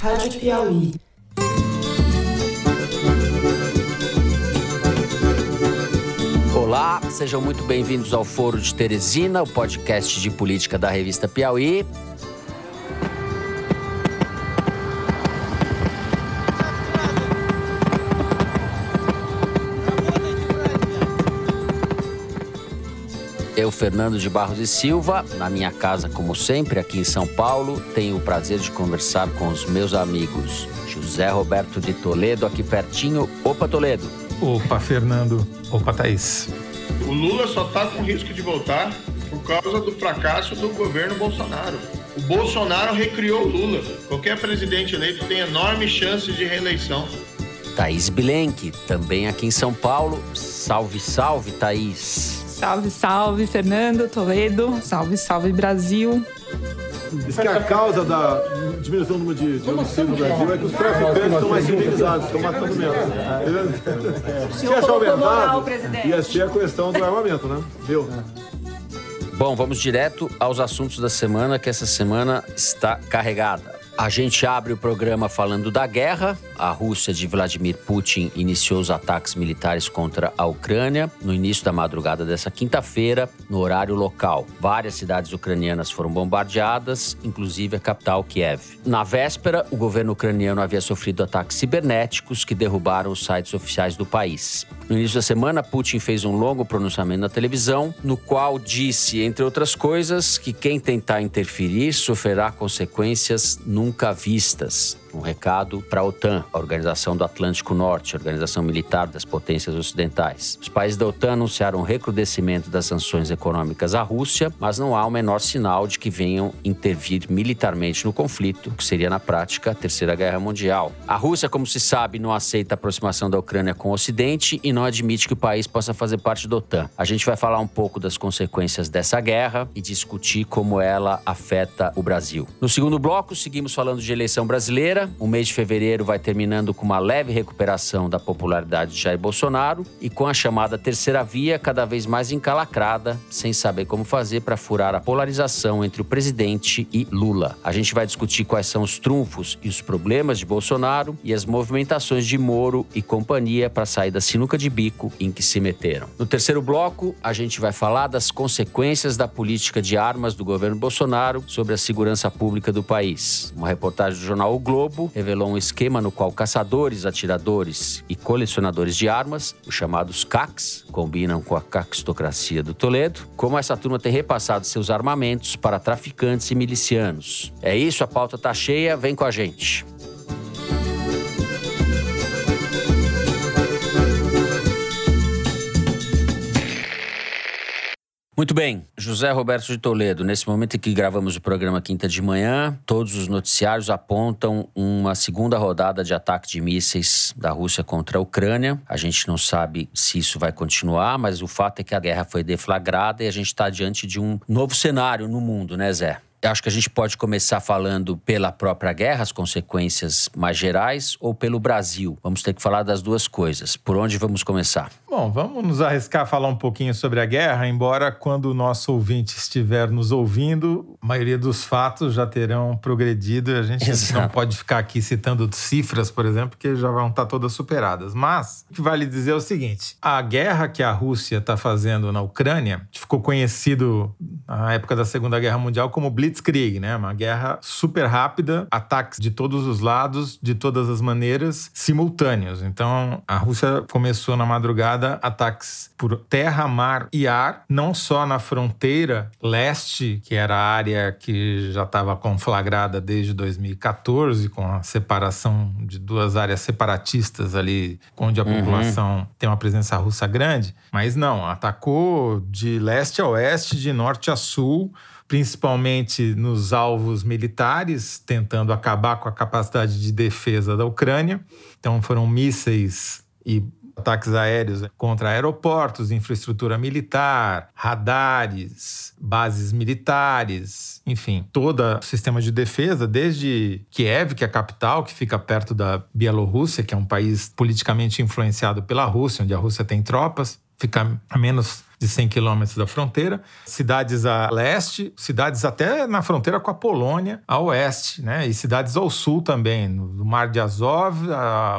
Rádio Piauí. Olá, sejam muito bem-vindos ao Foro de Teresina, o podcast de política da revista Piauí. Eu, Fernando de Barros e Silva, na minha casa, como sempre, aqui em São Paulo, tenho o prazer de conversar com os meus amigos José Roberto de Toledo, aqui pertinho. Opa, Toledo. Opa, Fernando. Opa, Thaís. O Lula só está com risco de voltar por causa do fracasso do governo Bolsonaro. O Bolsonaro recriou o Lula. Qualquer presidente eleito tem enorme chance de reeleição. Thaís Bilenque, também aqui em São Paulo. Salve, salve, Thaís. Salve, salve, Fernando, Toledo. Salve, salve, Brasil. Diz que a causa da diminuição do número de, de homicídios no Brasil é que os traficantes estão mais civilizados, estão matando menos. Se essa aumentar, ia ser a questão do armamento, né? Viu? Bom, vamos direto aos assuntos da semana, que essa semana está carregada. A gente abre o programa falando da guerra. A Rússia de Vladimir Putin iniciou os ataques militares contra a Ucrânia no início da madrugada dessa quinta-feira, no horário local. Várias cidades ucranianas foram bombardeadas, inclusive a capital Kiev. Na véspera, o governo ucraniano havia sofrido ataques cibernéticos que derrubaram os sites oficiais do país. No início da semana, Putin fez um longo pronunciamento na televisão, no qual disse, entre outras coisas, que quem tentar interferir sofrerá consequências nunca vistas. Um recado para a OTAN, a Organização do Atlântico Norte, a organização militar das potências ocidentais. Os países da OTAN anunciaram um recrudescimento das sanções econômicas à Rússia, mas não há o menor sinal de que venham intervir militarmente no conflito, que seria na prática a Terceira Guerra Mundial. A Rússia, como se sabe, não aceita a aproximação da Ucrânia com o Ocidente e não admite que o país possa fazer parte da OTAN. A gente vai falar um pouco das consequências dessa guerra e discutir como ela afeta o Brasil. No segundo bloco, seguimos falando de eleição brasileira. O mês de fevereiro vai terminando com uma leve recuperação da popularidade de Jair Bolsonaro e com a chamada terceira via cada vez mais encalacrada, sem saber como fazer para furar a polarização entre o presidente e Lula. A gente vai discutir quais são os trunfos e os problemas de Bolsonaro e as movimentações de Moro e companhia para sair da sinuca de bico em que se meteram. No terceiro bloco, a gente vai falar das consequências da política de armas do governo Bolsonaro sobre a segurança pública do país. Uma reportagem do jornal O Globo revelou um esquema no qual caçadores, atiradores e colecionadores de armas, os chamados CACs, combinam com a caquistocracia do Toledo, como essa turma tem repassado seus armamentos para traficantes e milicianos. É isso, a pauta tá cheia, vem com a gente. Muito bem, José Roberto de Toledo. Nesse momento em que gravamos o programa quinta de manhã, todos os noticiários apontam uma segunda rodada de ataque de mísseis da Rússia contra a Ucrânia. A gente não sabe se isso vai continuar, mas o fato é que a guerra foi deflagrada e a gente está diante de um novo cenário no mundo, né, Zé? Acho que a gente pode começar falando pela própria guerra, as consequências mais gerais, ou pelo Brasil. Vamos ter que falar das duas coisas. Por onde vamos começar? Bom, vamos nos arriscar a falar um pouquinho sobre a guerra, embora quando o nosso ouvinte estiver nos ouvindo, a maioria dos fatos já terão progredido e a gente Exato. não pode ficar aqui citando cifras, por exemplo, que já vão estar todas superadas. Mas o que vale dizer é o seguinte: a guerra que a Rússia está fazendo na Ucrânia ficou conhecido na época da Segunda Guerra Mundial como Blitzkrieg, né? Uma guerra super rápida, ataques de todos os lados, de todas as maneiras, simultâneos. Então, a Rússia começou na madrugada ataques por terra, mar e ar, não só na fronteira leste, que era a área que já estava conflagrada desde 2014, com a separação de duas áreas separatistas ali, onde a uhum. população tem uma presença russa grande, mas não, atacou de leste a oeste, de norte a sul principalmente nos alvos militares, tentando acabar com a capacidade de defesa da Ucrânia. Então foram mísseis e ataques aéreos contra aeroportos, infraestrutura militar, radares, bases militares, enfim, todo o sistema de defesa, desde Kiev, que é a capital, que fica perto da Bielorrússia, que é um país politicamente influenciado pela Rússia, onde a Rússia tem tropas, fica a menos de 100 quilômetros da fronteira, cidades a leste, cidades até na fronteira com a Polônia, a oeste, né? E cidades ao sul também, no Mar de Azov,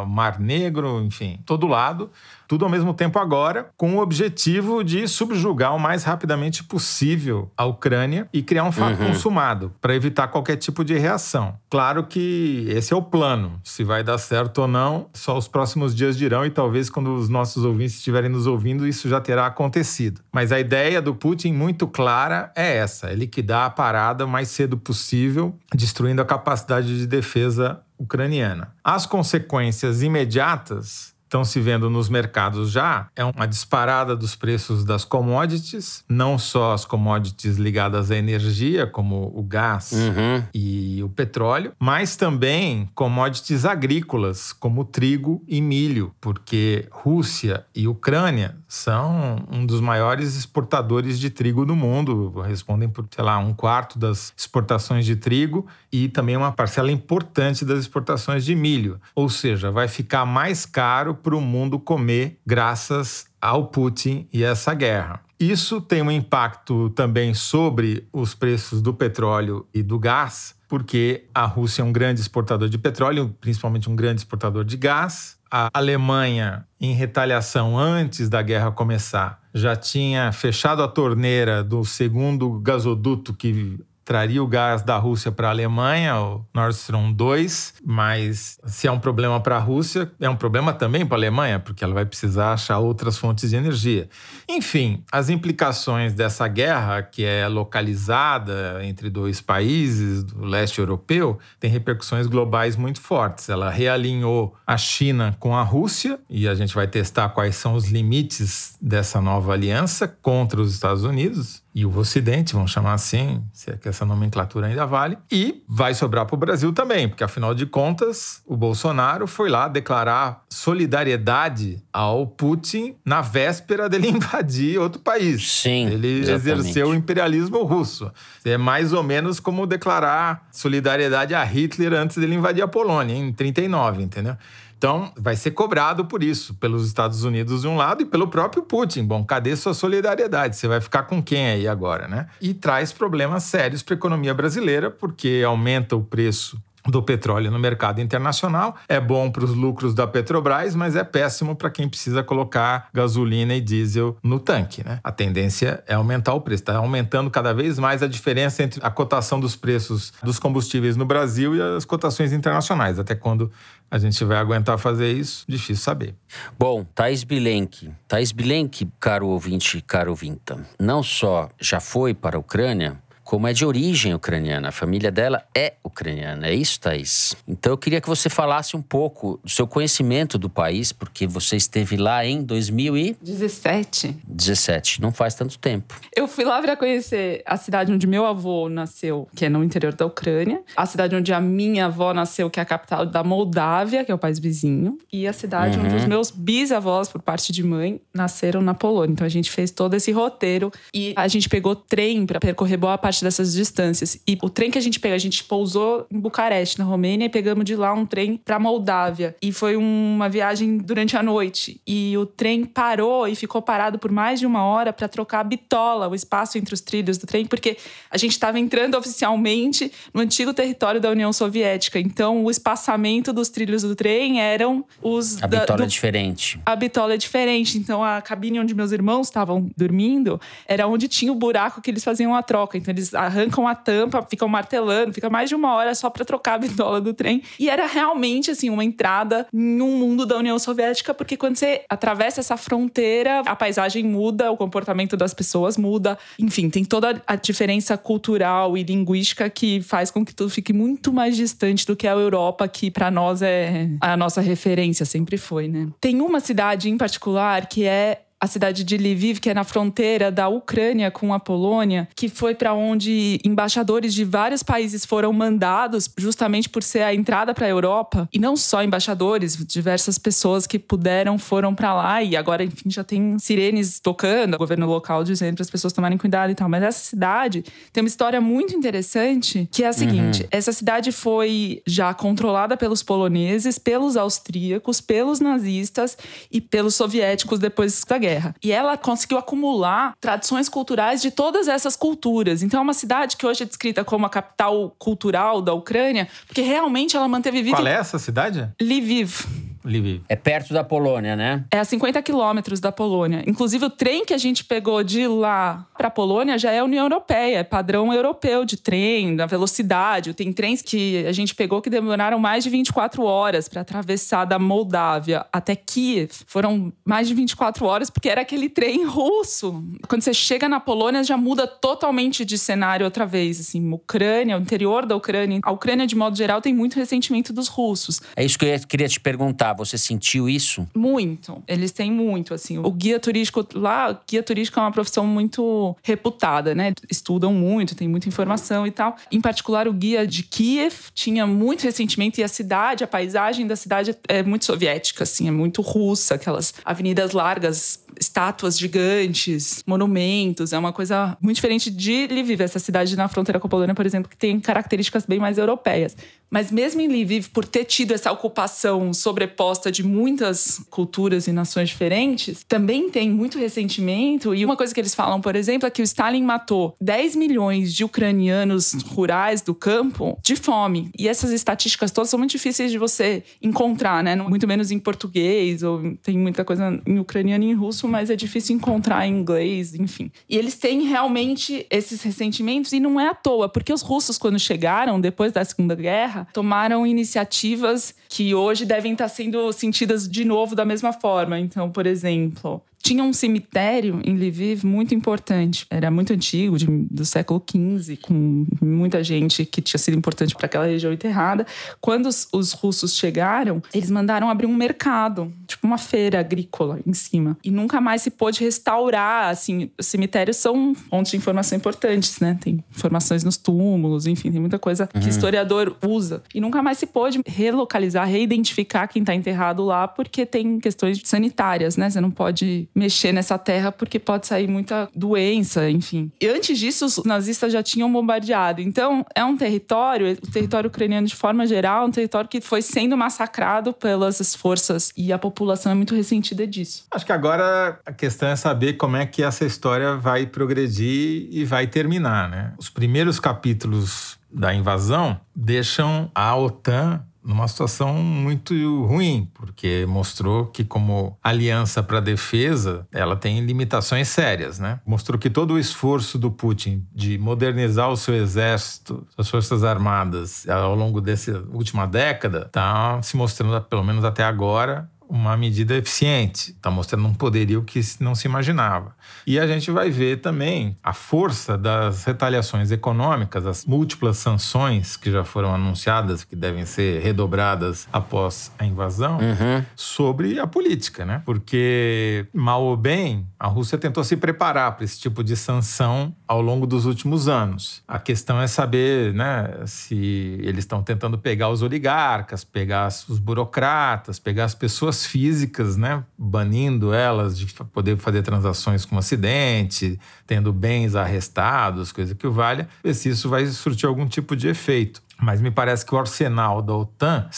Mar Negro, enfim, todo lado tudo ao mesmo tempo agora, com o objetivo de subjugar o mais rapidamente possível a Ucrânia e criar um fato uhum. consumado, para evitar qualquer tipo de reação. Claro que esse é o plano. Se vai dar certo ou não, só os próximos dias dirão e talvez quando os nossos ouvintes estiverem nos ouvindo, isso já terá acontecido. Mas a ideia do Putin, muito clara, é essa: é liquidar a parada o mais cedo possível, destruindo a capacidade de defesa ucraniana. As consequências imediatas estão se vendo nos mercados já é uma disparada dos preços das commodities, não só as commodities ligadas à energia, como o gás uhum. e o petróleo, mas também commodities agrícolas, como trigo e milho, porque Rússia e Ucrânia são um dos maiores exportadores de trigo do mundo, respondem por, sei lá, um quarto das exportações de trigo e também uma parcela importante das exportações de milho. Ou seja, vai ficar mais caro para o mundo comer graças ao Putin e essa guerra. Isso tem um impacto também sobre os preços do petróleo e do gás, porque a Rússia é um grande exportador de petróleo, principalmente um grande exportador de gás. A Alemanha, em retaliação antes da guerra começar, já tinha fechado a torneira do segundo gasoduto que traria o gás da Rússia para a Alemanha, o Nord Stream 2, mas se é um problema para a Rússia, é um problema também para a Alemanha, porque ela vai precisar achar outras fontes de energia. Enfim, as implicações dessa guerra, que é localizada entre dois países do leste europeu, tem repercussões globais muito fortes. Ela realinhou a China com a Rússia, e a gente vai testar quais são os limites dessa nova aliança contra os Estados Unidos e o Ocidente, vamos chamar assim, se é que essa nomenclatura ainda vale, e vai sobrar para o Brasil também, porque afinal de contas, o Bolsonaro foi lá declarar solidariedade ao Putin na véspera dele invadir outro país. Sim. Ele exatamente. exerceu o imperialismo russo. É mais ou menos como declarar solidariedade a Hitler antes dele invadir a Polônia, em 39, entendeu? Então, vai ser cobrado por isso, pelos Estados Unidos de um lado e pelo próprio Putin. Bom, cadê sua solidariedade? Você vai ficar com quem aí agora, né? E traz problemas sérios para a economia brasileira, porque aumenta o preço do petróleo no mercado internacional. É bom para os lucros da Petrobras, mas é péssimo para quem precisa colocar gasolina e diesel no tanque. Né? A tendência é aumentar o preço. Está aumentando cada vez mais a diferença entre a cotação dos preços dos combustíveis no Brasil e as cotações internacionais. Até quando a gente vai aguentar fazer isso, difícil saber. Bom, Thais Bilenque. Thais Bilenque, caro ouvinte, caro ouvinta, não só já foi para a Ucrânia, como é de origem ucraniana. A família dela é ucraniana. É isso, Thaís? Então eu queria que você falasse um pouco do seu conhecimento do país, porque você esteve lá em 2017. 17. Não faz tanto tempo. Eu fui lá para conhecer a cidade onde meu avô nasceu, que é no interior da Ucrânia, a cidade onde a minha avó nasceu, que é a capital da Moldávia, que é o país vizinho, e a cidade uhum. onde os meus bisavós, por parte de mãe, nasceram na Polônia. Então a gente fez todo esse roteiro e a gente pegou trem para percorrer boa parte parte dessas distâncias. E o trem que a gente pegou, a gente pousou em Bucareste, na Romênia, e pegamos de lá um trem para Moldávia. E foi uma viagem durante a noite. E o trem parou e ficou parado por mais de uma hora para trocar a bitola, o espaço entre os trilhos do trem, porque a gente estava entrando oficialmente no antigo território da União Soviética. Então, o espaçamento dos trilhos do trem eram os. A bitola da, do... é diferente. A bitola é diferente. Então, a cabine onde meus irmãos estavam dormindo era onde tinha o buraco que eles faziam a troca. Então, eles eles arrancam a tampa, ficam martelando, fica mais de uma hora só para trocar a bitola do trem. E era realmente, assim, uma entrada em um mundo da União Soviética, porque quando você atravessa essa fronteira, a paisagem muda, o comportamento das pessoas muda. Enfim, tem toda a diferença cultural e linguística que faz com que tudo fique muito mais distante do que a Europa, que para nós é a nossa referência, sempre foi, né? Tem uma cidade em particular que é a cidade de Lviv, que é na fronteira da Ucrânia com a Polônia, que foi para onde embaixadores de vários países foram mandados, justamente por ser a entrada para a Europa. E não só embaixadores, diversas pessoas que puderam foram para lá e agora, enfim, já tem sirenes tocando, o governo local dizendo para as pessoas tomarem cuidado e tal. Mas essa cidade tem uma história muito interessante, que é a seguinte: uhum. essa cidade foi já controlada pelos poloneses, pelos austríacos, pelos nazistas e pelos soviéticos depois da guerra guerra. E ela conseguiu acumular tradições culturais de todas essas culturas. Então é uma cidade que hoje é descrita como a capital cultural da Ucrânia, porque realmente ela manteve viva. Qual é essa cidade? Lviv. Lviv. É perto da Polônia, né? É a 50 quilômetros da Polônia. Inclusive, o trem que a gente pegou de lá para a Polônia já é a União Europeia, é padrão europeu de trem, da velocidade. Tem trens que a gente pegou que demoraram mais de 24 horas para atravessar da Moldávia até Kiev. Foram mais de 24 horas porque era aquele trem russo. Quando você chega na Polônia, já muda totalmente de cenário outra vez. Assim, Ucrânia, o interior da Ucrânia. A Ucrânia, de modo geral, tem muito ressentimento dos russos. É isso que eu queria te perguntar. Você sentiu isso? Muito. Eles têm muito, assim. O guia turístico lá, guia turístico é uma profissão muito reputada, né? Estudam muito, tem muita informação e tal. Em particular, o guia de Kiev tinha muito ressentimento e a cidade, a paisagem da cidade é muito soviética, assim, é muito russa, aquelas avenidas largas estátuas gigantes, monumentos. É uma coisa muito diferente de Lviv, essa cidade na fronteira com a Polônia, por exemplo, que tem características bem mais europeias. Mas mesmo em Lviv, por ter tido essa ocupação sobreposta de muitas culturas e nações diferentes, também tem muito ressentimento. E uma coisa que eles falam, por exemplo, é que o Stalin matou 10 milhões de ucranianos rurais do campo de fome. E essas estatísticas todas são muito difíceis de você encontrar, né? Muito menos em português, ou tem muita coisa em ucraniano e em russo, mas é difícil encontrar em inglês, enfim. E eles têm realmente esses ressentimentos, e não é à toa, porque os russos, quando chegaram depois da Segunda Guerra tomaram iniciativas que hoje devem estar sendo sentidas de novo da mesma forma. Então, por exemplo, tinha um cemitério em Lviv muito importante. Era muito antigo, de, do século XV, com muita gente que tinha sido importante para aquela região enterrada. Quando os, os, russos chegaram, eles mandaram abrir um mercado, tipo uma feira agrícola em cima. E nunca mais se pôde restaurar. Assim, os cemitérios são fontes de informação importantes, né? Tem informações nos túmulos, enfim, tem muita coisa uhum. que historiador usa. E nunca mais se pôde relocalizar, reidentificar quem está enterrado lá, porque tem questões sanitárias, né? Você não pode mexer nessa terra porque pode sair muita doença, enfim. E antes disso, os nazistas já tinham bombardeado. Então, é um território, o território ucraniano de forma geral, um território que foi sendo massacrado pelas forças e a população é muito ressentida disso. Acho que agora a questão é saber como é que essa história vai progredir e vai terminar, né? Os primeiros capítulos da invasão deixam a OTAN numa situação muito ruim, porque mostrou que como aliança para defesa, ela tem limitações sérias, né? Mostrou que todo o esforço do Putin de modernizar o seu exército, as forças armadas ao longo dessa última década, está se mostrando, pelo menos até agora, uma medida eficiente, está mostrando um poderio que não se imaginava. E a gente vai ver também a força das retaliações econômicas, as múltiplas sanções que já foram anunciadas, que devem ser redobradas após a invasão, uhum. sobre a política, né? Porque, mal ou bem, a Rússia tentou se preparar para esse tipo de sanção ao longo dos últimos anos. A questão é saber né, se eles estão tentando pegar os oligarcas, pegar os burocratas, pegar as pessoas pessoas físicas, né, banindo elas de poder fazer transações com acidente, tendo bens arrestados, coisa que valha, ver se isso vai surtir algum tipo de efeito. Mas me parece que o arsenal da OTAN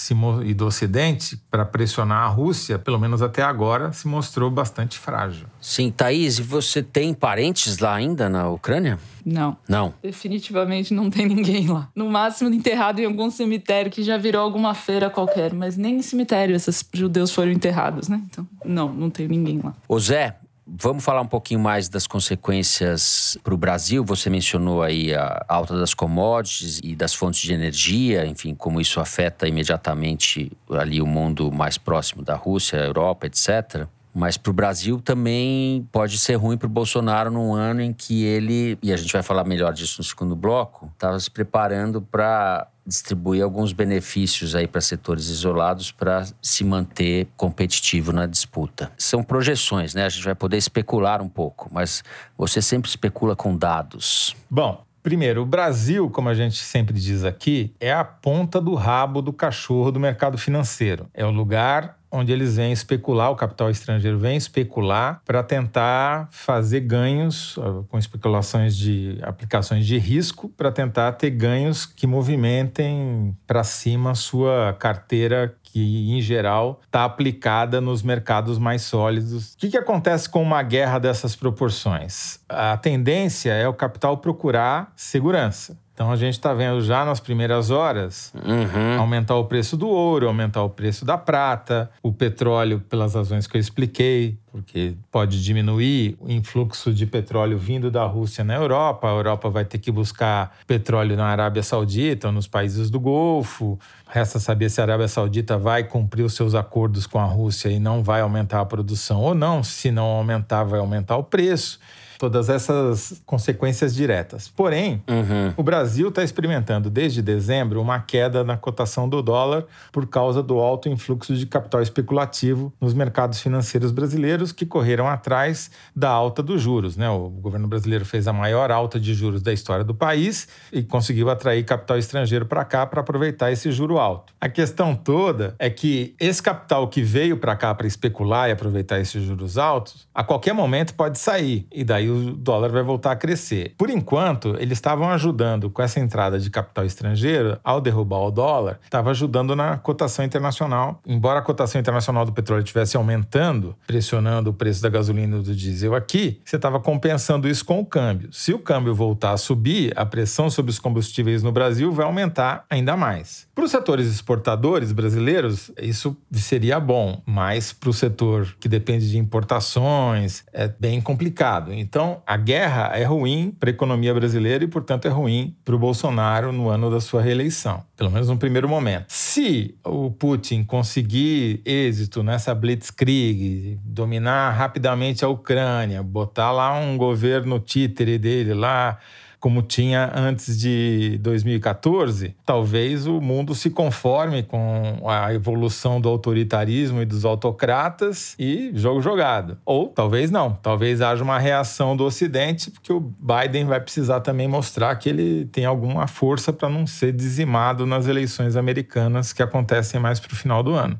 e do Ocidente para pressionar a Rússia, pelo menos até agora, se mostrou bastante frágil. Sim, Thaís, e você tem parentes lá ainda na Ucrânia? Não. Não. Definitivamente não tem ninguém lá. No máximo enterrado em algum cemitério que já virou alguma feira qualquer, mas nem em cemitério esses judeus foram enterrados, né? Então, não, não tem ninguém lá. Ô Zé, Vamos falar um pouquinho mais das consequências para o Brasil. Você mencionou aí a alta das commodities e das fontes de energia, enfim, como isso afeta imediatamente ali o mundo mais próximo da Rússia, Europa, etc. Mas para o Brasil também pode ser ruim para o Bolsonaro num ano em que ele, e a gente vai falar melhor disso no segundo bloco, estava se preparando para distribuir alguns benefícios aí para setores isolados para se manter competitivo na disputa. São projeções, né? A gente vai poder especular um pouco, mas você sempre especula com dados. Bom, Primeiro, o Brasil, como a gente sempre diz aqui, é a ponta do rabo do cachorro do mercado financeiro. É o lugar onde eles vêm especular, o capital estrangeiro vem especular para tentar fazer ganhos com especulações de aplicações de risco, para tentar ter ganhos que movimentem para cima a sua carteira que, em geral, está aplicada nos mercados mais sólidos. O que, que acontece com uma guerra dessas proporções? A tendência é o capital procurar segurança. Então a gente está vendo já nas primeiras horas uhum. aumentar o preço do ouro, aumentar o preço da prata, o petróleo, pelas razões que eu expliquei, porque pode diminuir o influxo de petróleo vindo da Rússia na Europa. A Europa vai ter que buscar petróleo na Arábia Saudita ou nos países do Golfo. Resta saber se a Arábia Saudita vai cumprir os seus acordos com a Rússia e não vai aumentar a produção ou não. Se não aumentar, vai aumentar o preço todas essas consequências diretas. Porém, uhum. o Brasil está experimentando desde dezembro uma queda na cotação do dólar por causa do alto influxo de capital especulativo nos mercados financeiros brasileiros que correram atrás da alta dos juros. Né? O governo brasileiro fez a maior alta de juros da história do país e conseguiu atrair capital estrangeiro para cá para aproveitar esse juro alto. A questão toda é que esse capital que veio para cá para especular e aproveitar esses juros altos, a qualquer momento pode sair e daí o dólar vai voltar a crescer. Por enquanto, eles estavam ajudando com essa entrada de capital estrangeiro, ao derrubar o dólar, estava ajudando na cotação internacional. Embora a cotação internacional do petróleo estivesse aumentando, pressionando o preço da gasolina e do diesel aqui, você estava compensando isso com o câmbio. Se o câmbio voltar a subir, a pressão sobre os combustíveis no Brasil vai aumentar ainda mais. Para os setores exportadores brasileiros, isso seria bom, mas para o setor que depende de importações, é bem complicado. Então, a guerra é ruim para a economia brasileira e, portanto, é ruim para o Bolsonaro no ano da sua reeleição, pelo menos no primeiro momento. Se o Putin conseguir êxito nessa blitzkrieg, dominar rapidamente a Ucrânia, botar lá um governo títere dele lá, como tinha antes de 2014, talvez o mundo se conforme com a evolução do autoritarismo e dos autocratas e jogo jogado. Ou talvez não, talvez haja uma reação do Ocidente, porque o Biden vai precisar também mostrar que ele tem alguma força para não ser dizimado nas eleições americanas que acontecem mais para o final do ano.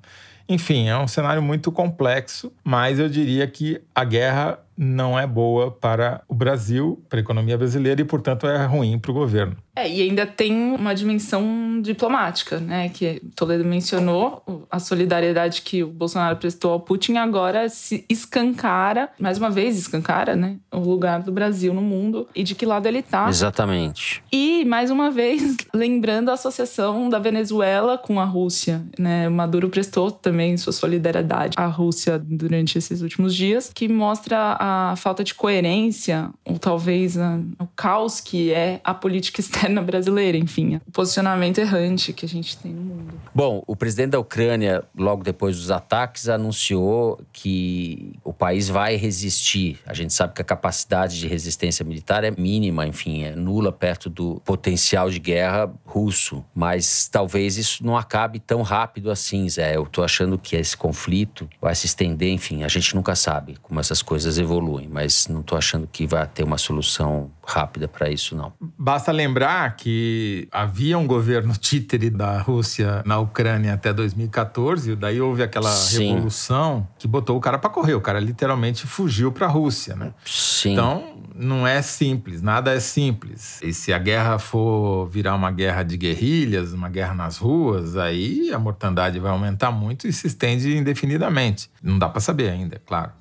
Enfim, é um cenário muito complexo, mas eu diria que a guerra não é boa para o Brasil, para a economia brasileira e, portanto, é ruim para o governo. É, e ainda tem uma dimensão diplomática, né? Que Toledo mencionou, a solidariedade que o Bolsonaro prestou ao Putin agora se escancara, mais uma vez escancara, né? O lugar do Brasil no mundo e de que lado ele está. Exatamente. E, mais uma vez, lembrando a associação da Venezuela com a Rússia, né? Maduro prestou também sua solidariedade à Rússia durante esses últimos dias, que mostra a a falta de coerência, ou talvez a, o caos que é a política externa brasileira, enfim, o posicionamento errante que a gente tem no mundo. Bom, o presidente da Ucrânia, logo depois dos ataques, anunciou que o país vai resistir. A gente sabe que a capacidade de resistência militar é mínima, enfim, é nula perto do potencial de guerra russo. Mas talvez isso não acabe tão rápido assim, Zé. Eu tô achando que esse conflito vai se estender, enfim, a gente nunca sabe como essas coisas evoluem evoluem, mas não estou achando que vai ter uma solução rápida para isso, não. Basta lembrar que havia um governo títere da Rússia na Ucrânia até 2014, daí houve aquela Sim. revolução que botou o cara para correr, o cara literalmente fugiu para a Rússia, né? Sim. Então, não é simples, nada é simples. E se a guerra for virar uma guerra de guerrilhas, uma guerra nas ruas, aí a mortandade vai aumentar muito e se estende indefinidamente. Não dá para saber ainda, é claro.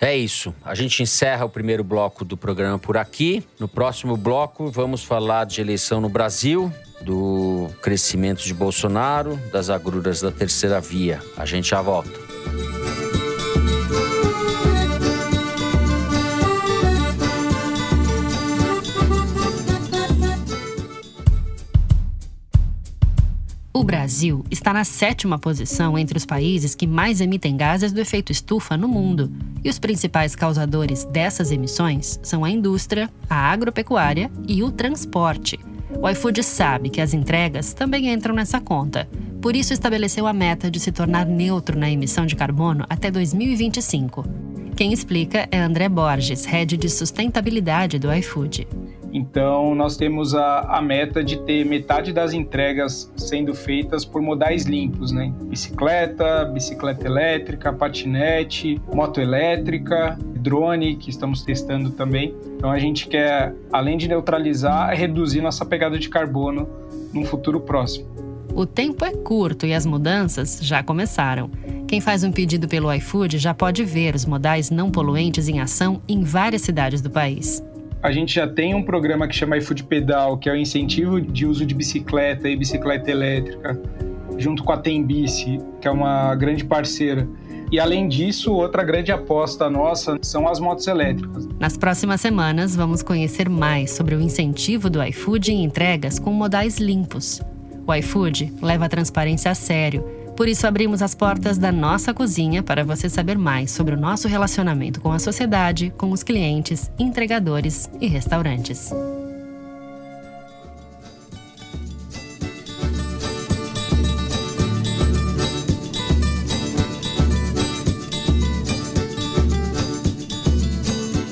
É isso. A gente encerra o primeiro bloco do programa por aqui. No próximo bloco, vamos falar de eleição no Brasil, do crescimento de Bolsonaro, das agruras da terceira via. A gente já volta. O Brasil está na sétima posição entre os países que mais emitem gases do efeito estufa no mundo. E os principais causadores dessas emissões são a indústria, a agropecuária e o transporte. O iFood sabe que as entregas também entram nessa conta. Por isso, estabeleceu a meta de se tornar neutro na emissão de carbono até 2025. Quem explica é André Borges, head de sustentabilidade do iFood. Então, nós temos a, a meta de ter metade das entregas sendo feitas por modais limpos, né? Bicicleta, bicicleta elétrica, patinete, moto elétrica, drone, que estamos testando também. Então, a gente quer, além de neutralizar, reduzir nossa pegada de carbono num futuro próximo. O tempo é curto e as mudanças já começaram. Quem faz um pedido pelo iFood já pode ver os modais não poluentes em ação em várias cidades do país. A gente já tem um programa que chama iFood Pedal, que é o incentivo de uso de bicicleta e bicicleta elétrica, junto com a Tembici, que é uma grande parceira. E além disso, outra grande aposta nossa são as motos elétricas. Nas próximas semanas, vamos conhecer mais sobre o incentivo do iFood em entregas com modais limpos. O iFood leva a transparência a sério. Por isso, abrimos as portas da nossa cozinha para você saber mais sobre o nosso relacionamento com a sociedade, com os clientes, entregadores e restaurantes.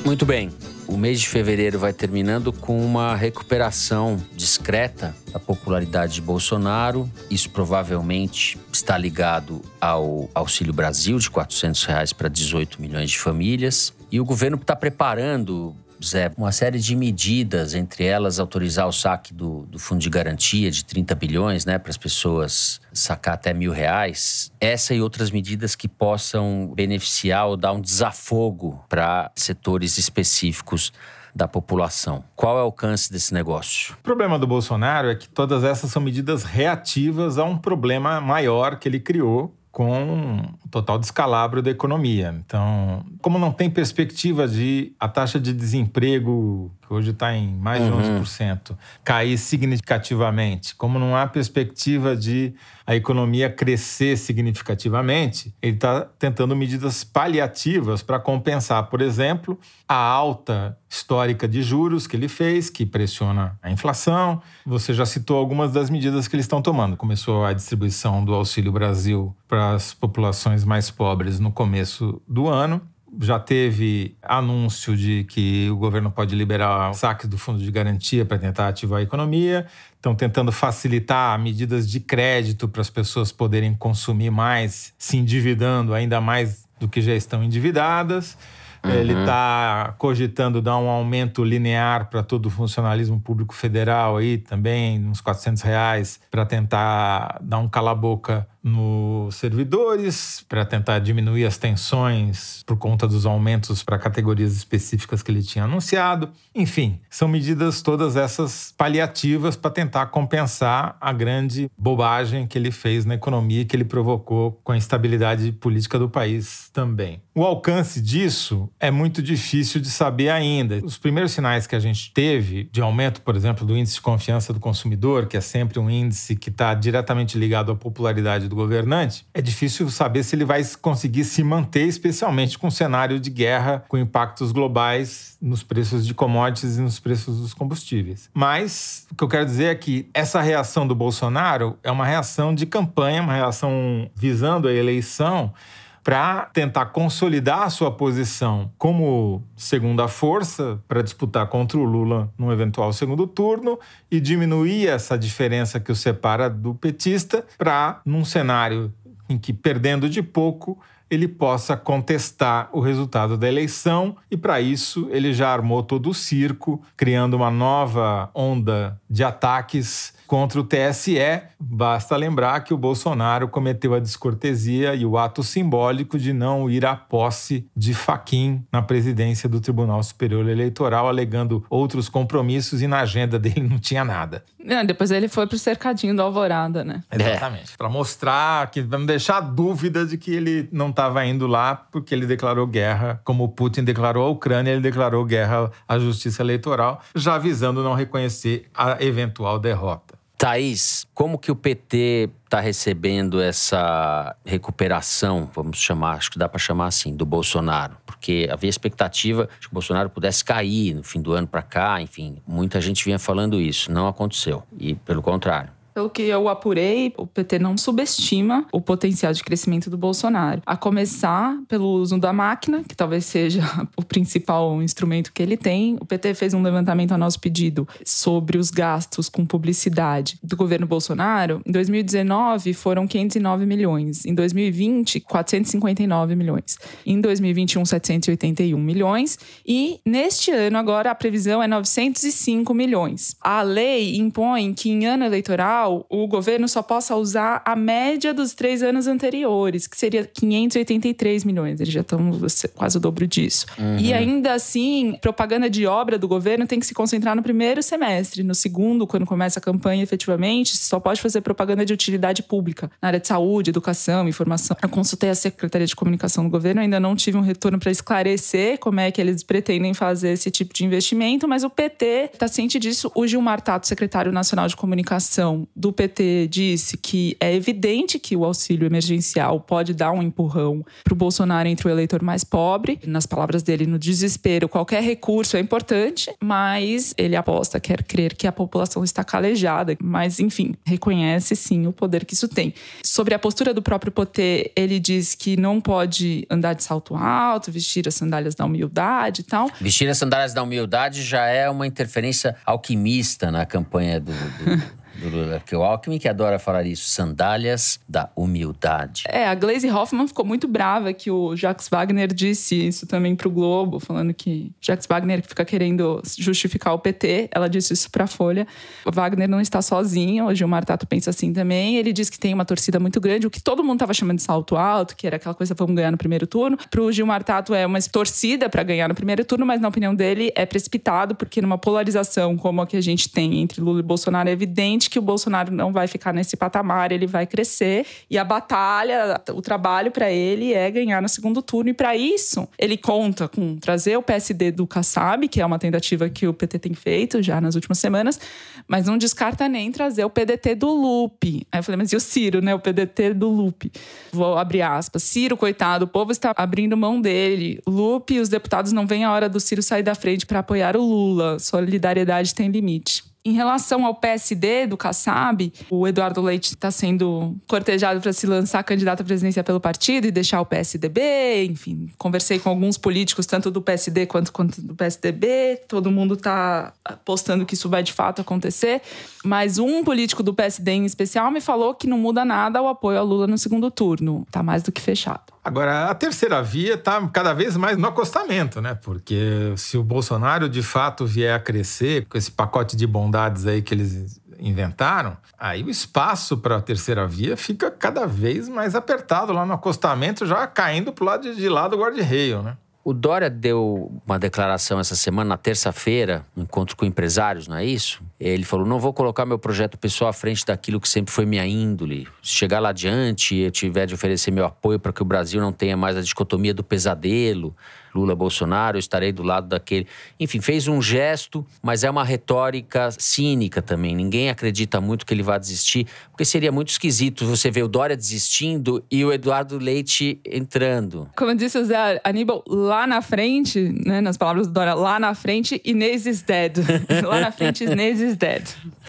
Muito bem. O mês de fevereiro vai terminando com uma recuperação discreta da popularidade de Bolsonaro. Isso provavelmente está ligado ao Auxílio Brasil de 400 reais para 18 milhões de famílias. E o governo está preparando Zé, uma série de medidas, entre elas autorizar o saque do, do fundo de garantia de 30 bilhões, né, para as pessoas sacar até mil reais. Essa e outras medidas que possam beneficiar ou dar um desafogo para setores específicos da população. Qual é o alcance desse negócio? O problema do Bolsonaro é que todas essas são medidas reativas a um problema maior que ele criou, com o total descalabro da economia. Então, como não tem perspectiva de a taxa de desemprego, que hoje está em mais de uhum. 11%, cair significativamente, como não há perspectiva de a economia crescer significativamente, ele está tentando medidas paliativas para compensar, por exemplo, a alta histórica de juros que ele fez, que pressiona a inflação. Você já citou algumas das medidas que eles estão tomando. Começou a distribuição do Auxílio Brasil para as populações mais pobres no começo do ano já teve anúncio de que o governo pode liberar saques do fundo de garantia para tentar ativar a economia. Estão tentando facilitar medidas de crédito para as pessoas poderem consumir mais, se endividando ainda mais do que já estão endividadas. Uhum. Ele está cogitando dar um aumento linear para todo o funcionalismo público federal aí também, uns 400 reais, para tentar dar um cala-boca nos servidores para tentar diminuir as tensões por conta dos aumentos para categorias específicas que ele tinha anunciado. Enfim, são medidas todas essas paliativas para tentar compensar a grande bobagem que ele fez na economia que ele provocou com a instabilidade política do país também. O alcance disso é muito difícil de saber ainda. Os primeiros sinais que a gente teve de aumento, por exemplo, do índice de confiança do consumidor, que é sempre um índice que está diretamente ligado à popularidade do governante, é difícil saber se ele vai conseguir se manter, especialmente com o cenário de guerra, com impactos globais nos preços de commodities e nos preços dos combustíveis. Mas o que eu quero dizer é que essa reação do Bolsonaro é uma reação de campanha, uma reação visando a eleição para tentar consolidar a sua posição como segunda força para disputar contra o Lula num eventual segundo turno e diminuir essa diferença que o separa do petista para, num cenário em que, perdendo de pouco, ele possa contestar o resultado da eleição e, para isso, ele já armou todo o circo, criando uma nova onda de ataques contra o TSE. Basta lembrar que o Bolsonaro cometeu a descortesia e o ato simbólico de não ir à posse de Faquim na presidência do Tribunal Superior Eleitoral, alegando outros compromissos e na agenda dele não tinha nada. Não, depois ele foi pro cercadinho do Alvorada, né? Exatamente. É. Para mostrar que, para não deixar dúvida de que ele não estava indo lá porque ele declarou guerra, como o Putin declarou à Ucrânia, ele declarou guerra à justiça eleitoral, já avisando não reconhecer a eventual derrota. Thaís, como que o PT está recebendo essa recuperação, vamos chamar, acho que dá para chamar assim, do Bolsonaro? Porque havia expectativa de que o Bolsonaro pudesse cair no fim do ano para cá, enfim, muita gente vinha falando isso, não aconteceu. E pelo contrário, pelo que eu apurei, o PT não subestima o potencial de crescimento do Bolsonaro. A começar pelo uso da máquina, que talvez seja o principal instrumento que ele tem. O PT fez um levantamento a nosso pedido sobre os gastos com publicidade do governo Bolsonaro. Em 2019 foram 509 milhões. Em 2020, 459 milhões. Em 2021, 781 milhões. E neste ano, agora, a previsão é 905 milhões. A lei impõe que em ano eleitoral o governo só possa usar a média dos três anos anteriores, que seria 583 milhões. Eles já estão quase o dobro disso. Uhum. E ainda assim, propaganda de obra do governo tem que se concentrar no primeiro semestre. No segundo, quando começa a campanha efetivamente, só pode fazer propaganda de utilidade pública na área de saúde, educação, informação. Eu consultei a Secretaria de Comunicação do governo, ainda não tive um retorno para esclarecer como é que eles pretendem fazer esse tipo de investimento, mas o PT está ciente disso. O Gilmar Tato, secretário nacional de comunicação do PT, disse que é evidente que o auxílio emergencial pode dar um empurrão para o Bolsonaro entre o eleitor mais pobre. Nas palavras dele, no desespero, qualquer recurso é importante, mas ele aposta, quer crer que a população está calejada. Mas, enfim, reconhece sim o poder que isso tem. Sobre a postura do próprio PT, ele diz que não pode andar de salto alto, vestir as sandálias da humildade e tal. Vestir as sandálias da humildade já é uma interferência alquimista na campanha do, do do Lula. Porque o Alckmin que adora falar isso, sandálias da humildade. É, a Glaze Hoffman ficou muito brava que o Jacques Wagner disse isso também pro Globo, falando que Jacques Wagner fica querendo justificar o PT, ela disse isso pra Folha. O Wagner não está sozinho, o Gilmar Tato pensa assim também. Ele diz que tem uma torcida muito grande, o que todo mundo tava chamando de salto alto, que era aquela coisa vamos ganhar no primeiro turno. Pro Gilmar Tato é uma torcida para ganhar no primeiro turno, mas na opinião dele é precipitado, porque numa polarização como a que a gente tem entre Lula e Bolsonaro é evidente que o Bolsonaro não vai ficar nesse patamar, ele vai crescer. E a batalha, o trabalho para ele é ganhar no segundo turno. E para isso, ele conta com trazer o PSD do Kassab, que é uma tentativa que o PT tem feito já nas últimas semanas, mas não descarta nem trazer o PDT do Lupe. Aí eu falei, mas e o Ciro, né? O PDT do Lupe. Vou abrir aspas. Ciro, coitado, o povo está abrindo mão dele. Lupe, os deputados não veem a hora do Ciro sair da frente para apoiar o Lula. Solidariedade tem limite. Em relação ao PSD do Kassab, o Eduardo Leite está sendo cortejado para se lançar candidato à presidência pelo partido e deixar o PSDB. Enfim, conversei com alguns políticos, tanto do PSD quanto, quanto do PSDB. Todo mundo está apostando que isso vai de fato acontecer. Mas um político do PSD em especial me falou que não muda nada o apoio ao Lula no segundo turno. Está mais do que fechado. Agora, a terceira via está cada vez mais no acostamento, né? Porque se o Bolsonaro de fato vier a crescer com esse pacote de bondades aí que eles inventaram, aí o espaço para a terceira via fica cada vez mais apertado lá no acostamento, já caindo para o lado de lá do guarda-reio, né? O Dória deu uma declaração essa semana, na terça-feira, no encontro com empresários, não é isso? Ele falou: não vou colocar meu projeto pessoal à frente daquilo que sempre foi minha índole. Se chegar lá adiante eu tiver de oferecer meu apoio para que o Brasil não tenha mais a dicotomia do pesadelo, Lula Bolsonaro, eu estarei do lado daquele. Enfim, fez um gesto, mas é uma retórica cínica também. Ninguém acredita muito que ele vá desistir, porque seria muito esquisito você ver o Dória desistindo e o Eduardo Leite entrando. Como disse o Zé Aníbal, lá na frente, né, nas palavras do Dória, lá na frente, Inês is dead. lá na frente, Inês is dead.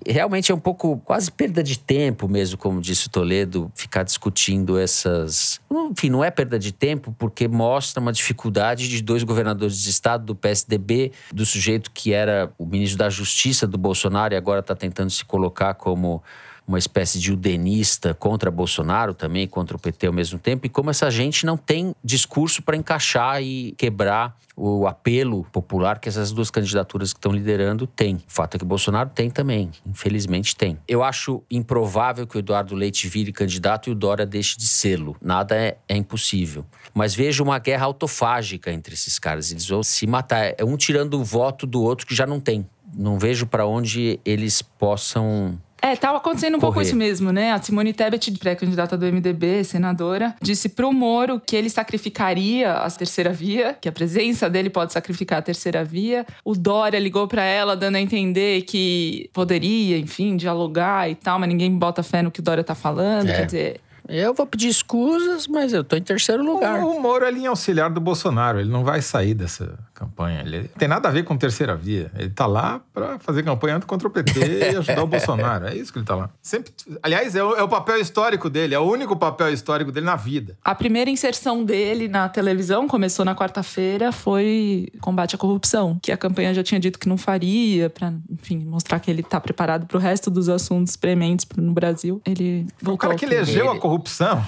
Realmente é um pouco quase perda de tempo mesmo, como disse o Toledo, ficar discutindo essas. Enfim, não é perda de tempo, porque mostra uma dificuldade de dois governadores de estado do PSDB, do sujeito que era o ministro da Justiça do Bolsonaro e agora está tentando se colocar como uma espécie de udenista contra Bolsonaro também, contra o PT ao mesmo tempo, e como essa gente não tem discurso para encaixar e quebrar o apelo popular que essas duas candidaturas que estão liderando têm. O fato é que Bolsonaro tem também, infelizmente tem. Eu acho improvável que o Eduardo Leite vire candidato e o Dória deixe de sê-lo. Nada é, é impossível. Mas vejo uma guerra autofágica entre esses caras. Eles vão se matar. É um tirando o voto do outro que já não tem. Não vejo para onde eles possam é, estava acontecendo um Correr. pouco isso mesmo, né? A Simone Tebet, pré-candidata do MDB, senadora, disse pro Moro que ele sacrificaria a terceira via, que a presença dele pode sacrificar a terceira via. O Dória ligou para ela dando a entender que poderia, enfim, dialogar e tal, mas ninguém bota fé no que o Dória tá falando. É. Quer dizer, eu vou pedir escusas, mas eu tô em terceiro lugar. O, o Moro é linha auxiliar do Bolsonaro, ele não vai sair dessa campanha. Ele tem nada a ver com terceira via. Ele tá lá para fazer campanha contra o PT e ajudar o Bolsonaro. É isso que ele tá lá. Sempre, aliás, é o, é o, papel histórico dele, é o único papel histórico dele na vida. A primeira inserção dele na televisão começou na quarta-feira, foi combate à corrupção, que a campanha já tinha dito que não faria, para, enfim, mostrar que ele tá preparado para o resto dos assuntos prementes no Brasil. Ele voltou. O cara que elegeu a corrupção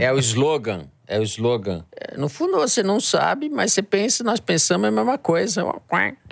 É o slogan. É o slogan. É, no fundo, você não sabe, mas você pensa, nós pensamos a mesma coisa.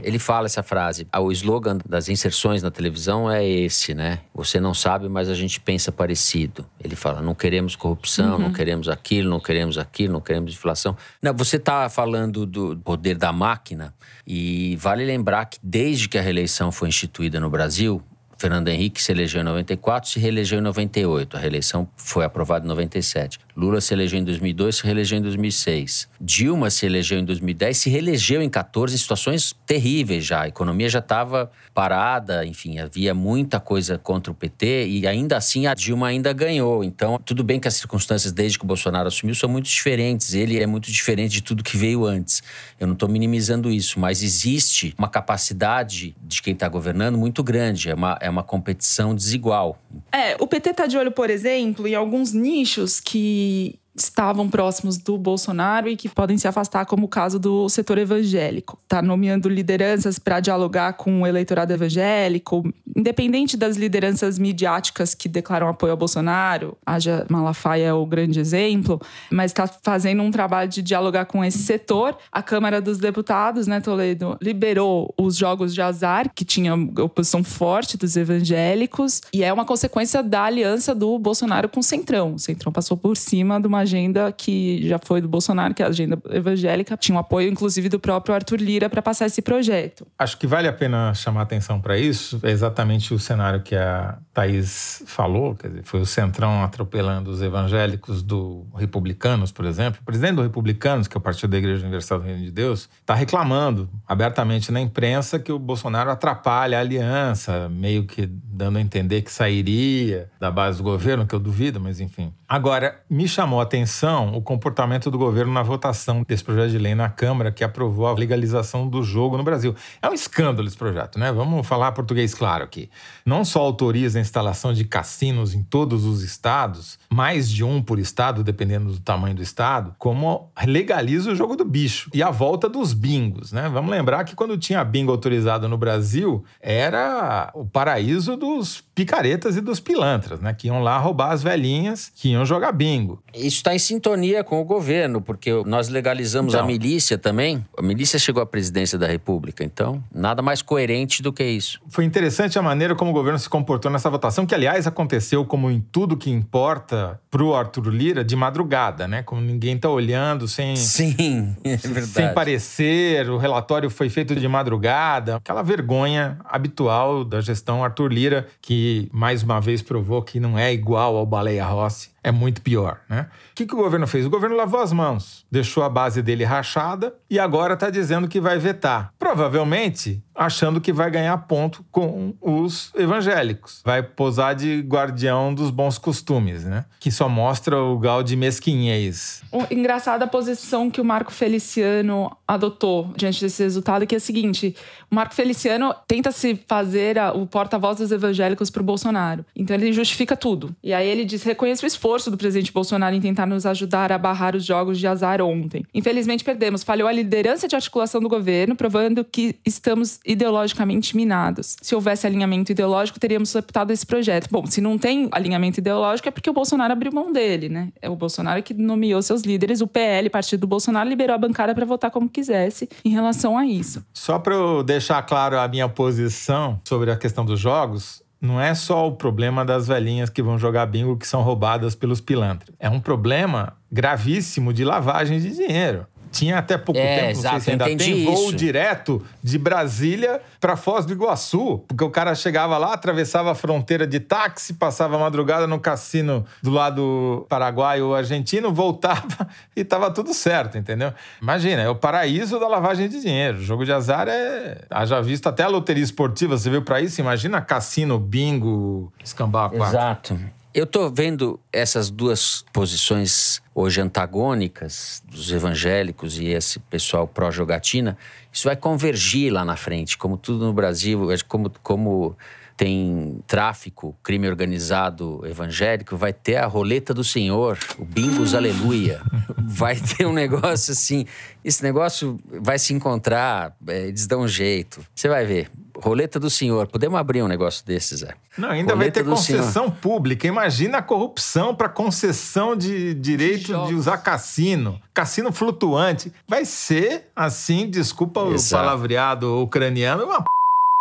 Ele fala essa frase. Ah, o slogan das inserções na televisão é esse, né? Você não sabe, mas a gente pensa parecido. Ele fala: não queremos corrupção, uhum. não queremos aquilo, não queremos aquilo, não queremos inflação. Não, você está falando do poder da máquina, e vale lembrar que desde que a reeleição foi instituída no Brasil, Fernando Henrique se elegeu em 94, se reelegeu em 98. A reeleição foi aprovada em 97. Lula se elegeu em 2002, se reelegeu em 2006. Dilma se elegeu em 2010, se reelegeu em 14, situações terríveis já. A economia já estava parada, enfim, havia muita coisa contra o PT e ainda assim a Dilma ainda ganhou. Então, tudo bem que as circunstâncias desde que o Bolsonaro assumiu são muito diferentes. Ele é muito diferente de tudo que veio antes. Eu não estou minimizando isso, mas existe uma capacidade de quem está governando muito grande. É uma, é uma competição desigual. É, o PT está de olho, por exemplo, em alguns nichos que estavam próximos do Bolsonaro e que podem se afastar, como o caso do setor evangélico. Está nomeando lideranças para dialogar com o eleitorado evangélico, independente das lideranças midiáticas que declaram apoio ao Bolsonaro, haja Malafaia é o grande exemplo, mas está fazendo um trabalho de dialogar com esse setor. A Câmara dos Deputados, né, Toledo, liberou os jogos de azar, que tinha oposição forte dos evangélicos, e é uma consequência da aliança do Bolsonaro com o Centrão. O Centrão passou por cima de uma agenda que já foi do Bolsonaro, que é a agenda evangélica. Tinha um apoio, inclusive, do próprio Arthur Lira para passar esse projeto. Acho que vale a pena chamar atenção para isso. É exatamente o cenário que a Thaís falou, quer dizer, foi o Centrão atropelando os evangélicos do Republicanos, por exemplo. O presidente do Republicanos, que é o Partido da Igreja Universal do Reino de Deus, está reclamando abertamente na imprensa que o Bolsonaro atrapalha a aliança, meio que dando a entender que sairia da base do governo, que eu duvido, mas enfim. Agora, me chamou a atenção o comportamento do governo na votação desse projeto de lei na Câmara que aprovou a legalização do jogo no Brasil. É um escândalo esse projeto, né? Vamos falar português claro aqui. Não só autoriza a instalação de cassinos em todos os estados, mais de um por estado, dependendo do tamanho do estado, como legaliza o jogo do bicho e a volta dos bingos, né? Vamos lembrar que quando tinha bingo autorizado no Brasil, era o paraíso dos picaretas e dos pilantras, né? Que iam lá roubar as velhinhas, que iam jogar bingo. Isso está em sintonia com o governo, porque nós legalizamos então, a milícia também. A milícia chegou à presidência da República, então nada mais coerente do que isso. Foi interessante a maneira como o governo se comportou nessa votação, que aliás aconteceu como em tudo que importa para o Arthur Lira de madrugada, né? Como ninguém está olhando sem sim, é verdade. sem parecer, o relatório foi feito de madrugada, aquela vergonha habitual da gestão Arthur Lira que mais uma vez provou que não é igual ao Baleia Rossi é muito pior, né? O que, que o governo fez? O governo lavou as mãos, deixou a base dele rachada e agora está dizendo que vai vetar. Provavelmente achando que vai ganhar ponto com os evangélicos. Vai posar de guardião dos bons costumes, né? Que só mostra o grau de mesquinhez. Engraçada a posição que o Marco Feliciano adotou diante desse resultado, que é a seguinte: o Marco Feliciano tenta se fazer a, o porta-voz dos evangélicos para o Bolsonaro. Então ele justifica tudo. E aí ele diz: reconheça o esforço esforço do presidente Bolsonaro em tentar nos ajudar a barrar os jogos de azar ontem. Infelizmente perdemos. Falhou a liderança de articulação do governo, provando que estamos ideologicamente minados. Se houvesse alinhamento ideológico, teríamos sepultado esse projeto. Bom, se não tem alinhamento ideológico, é porque o Bolsonaro abriu mão dele, né? É o Bolsonaro que nomeou seus líderes. O PL, partido do Bolsonaro, liberou a bancada para votar como quisesse em relação a isso. Só para eu deixar claro a minha posição sobre a questão dos jogos, não é só o problema das velhinhas que vão jogar bingo que são roubadas pelos pilantras. É um problema gravíssimo de lavagem de dinheiro. Tinha até pouco é, tempo, exato, não sei se ainda tem, voo isso. direto de Brasília para Foz do Iguaçu. Porque o cara chegava lá, atravessava a fronteira de táxi, passava a madrugada no cassino do lado paraguaio ou argentino, voltava e tava tudo certo, entendeu? Imagina, é o paraíso da lavagem de dinheiro. O jogo de azar é. Haja visto até a loteria esportiva, você veio para isso? Imagina cassino, bingo, escambau. Exato. Eu estou vendo essas duas posições hoje antagônicas dos evangélicos e esse pessoal pró-jogatina. Isso vai convergir lá na frente, como tudo no Brasil, como, como tem tráfico, crime organizado evangélico, vai ter a roleta do Senhor, o bingos aleluia. Vai ter um negócio assim. Esse negócio vai se encontrar, é, eles dão um jeito. Você vai ver Roleta do senhor. Podemos abrir um negócio desses, Zé. Não, ainda Roleta vai ter concessão senhor. pública. Imagina a corrupção para concessão de direito de, de usar cassino. Cassino flutuante. Vai ser, assim, desculpa Exato. o palavreado ucraniano, uma p...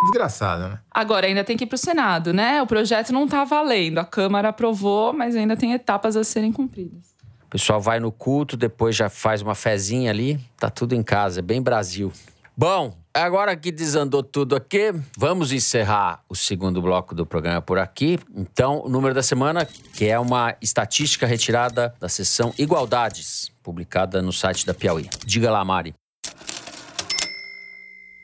desgraçada, né? Agora, ainda tem que ir para o Senado, né? O projeto não está valendo. A Câmara aprovou, mas ainda tem etapas a serem cumpridas. O pessoal vai no culto, depois já faz uma fezinha ali, tá tudo em casa, é bem Brasil. Bom, agora que desandou tudo aqui, vamos encerrar o segundo bloco do programa por aqui. Então, o número da semana, que é uma estatística retirada da seção Igualdades, publicada no site da Piauí. Diga lá, Mari.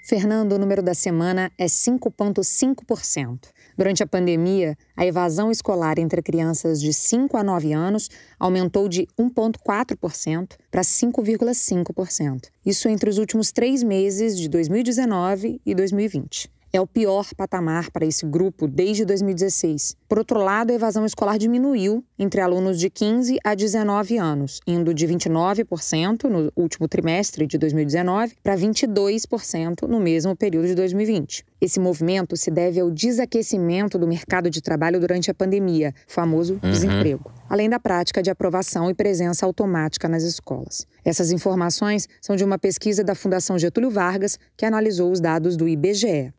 Fernando, o número da semana é 5,5%. Durante a pandemia, a evasão escolar entre crianças de 5 a 9 anos aumentou de 1,4% para 5,5%. Isso entre os últimos três meses de 2019 e 2020 é o pior patamar para esse grupo desde 2016. Por outro lado, a evasão escolar diminuiu entre alunos de 15 a 19 anos, indo de 29% no último trimestre de 2019 para 22% no mesmo período de 2020. Esse movimento se deve ao desaquecimento do mercado de trabalho durante a pandemia, famoso uhum. desemprego, além da prática de aprovação e presença automática nas escolas. Essas informações são de uma pesquisa da Fundação Getúlio Vargas, que analisou os dados do IBGE.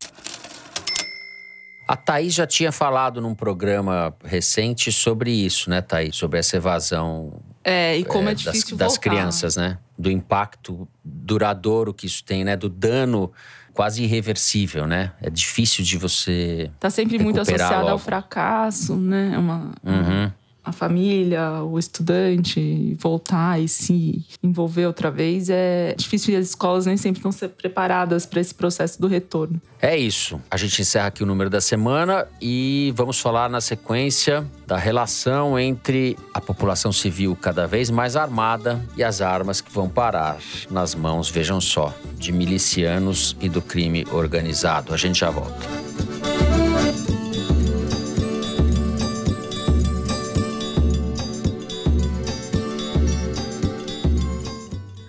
A Thaís já tinha falado num programa recente sobre isso, né, Thaís? Sobre essa evasão é, e como é, é difícil das, das crianças, né? Do impacto duradouro que isso tem, né? Do dano quase irreversível, né? É difícil de você. Tá sempre muito associado ao fracasso, né? É uma, uhum a família, o estudante voltar e se envolver outra vez é difícil e as escolas nem sempre estão preparadas para esse processo do retorno. É isso. A gente encerra aqui o número da semana e vamos falar na sequência da relação entre a população civil cada vez mais armada e as armas que vão parar nas mãos, vejam só, de milicianos e do crime organizado. A gente já volta.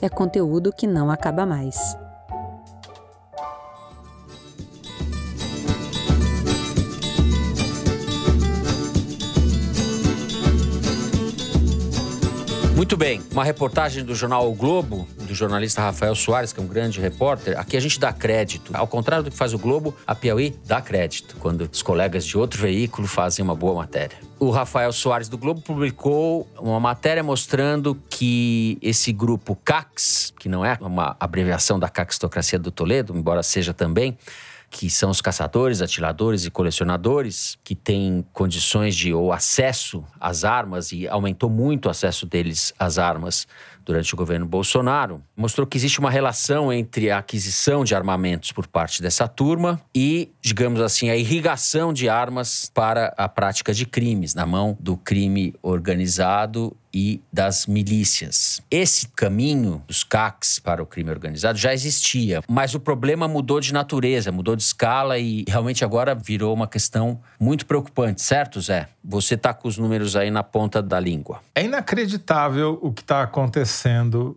é conteúdo que não acaba mais. Muito bem, uma reportagem do jornal o Globo, do jornalista Rafael Soares, que é um grande repórter. Aqui a gente dá crédito. Ao contrário do que faz o Globo, a Piauí dá crédito quando os colegas de outro veículo fazem uma boa matéria. O Rafael Soares do Globo publicou uma matéria mostrando que esse grupo CACS, que não é uma abreviação da caquistocracia do Toledo, embora seja também, que são os caçadores, atiradores e colecionadores, que têm condições de ou acesso às armas e aumentou muito o acesso deles às armas durante o governo Bolsonaro, mostrou que existe uma relação entre a aquisição de armamentos por parte dessa turma e, digamos assim, a irrigação de armas para a prática de crimes na mão do crime organizado e das milícias. Esse caminho dos CACs para o crime organizado já existia, mas o problema mudou de natureza, mudou de escala e realmente agora virou uma questão muito preocupante, certo, Zé? Você está com os números aí na ponta da língua. É inacreditável o que está acontecendo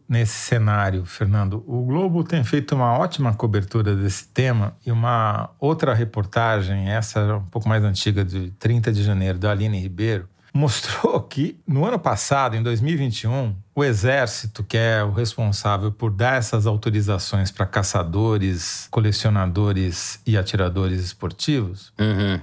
nesse cenário, Fernando. O Globo tem feito uma ótima cobertura desse tema e uma outra reportagem, essa um pouco mais antiga, de 30 de janeiro, da Aline Ribeiro, mostrou que no ano passado, em 2021, o Exército, que é o responsável por dar essas autorizações para caçadores, colecionadores e atiradores esportivos,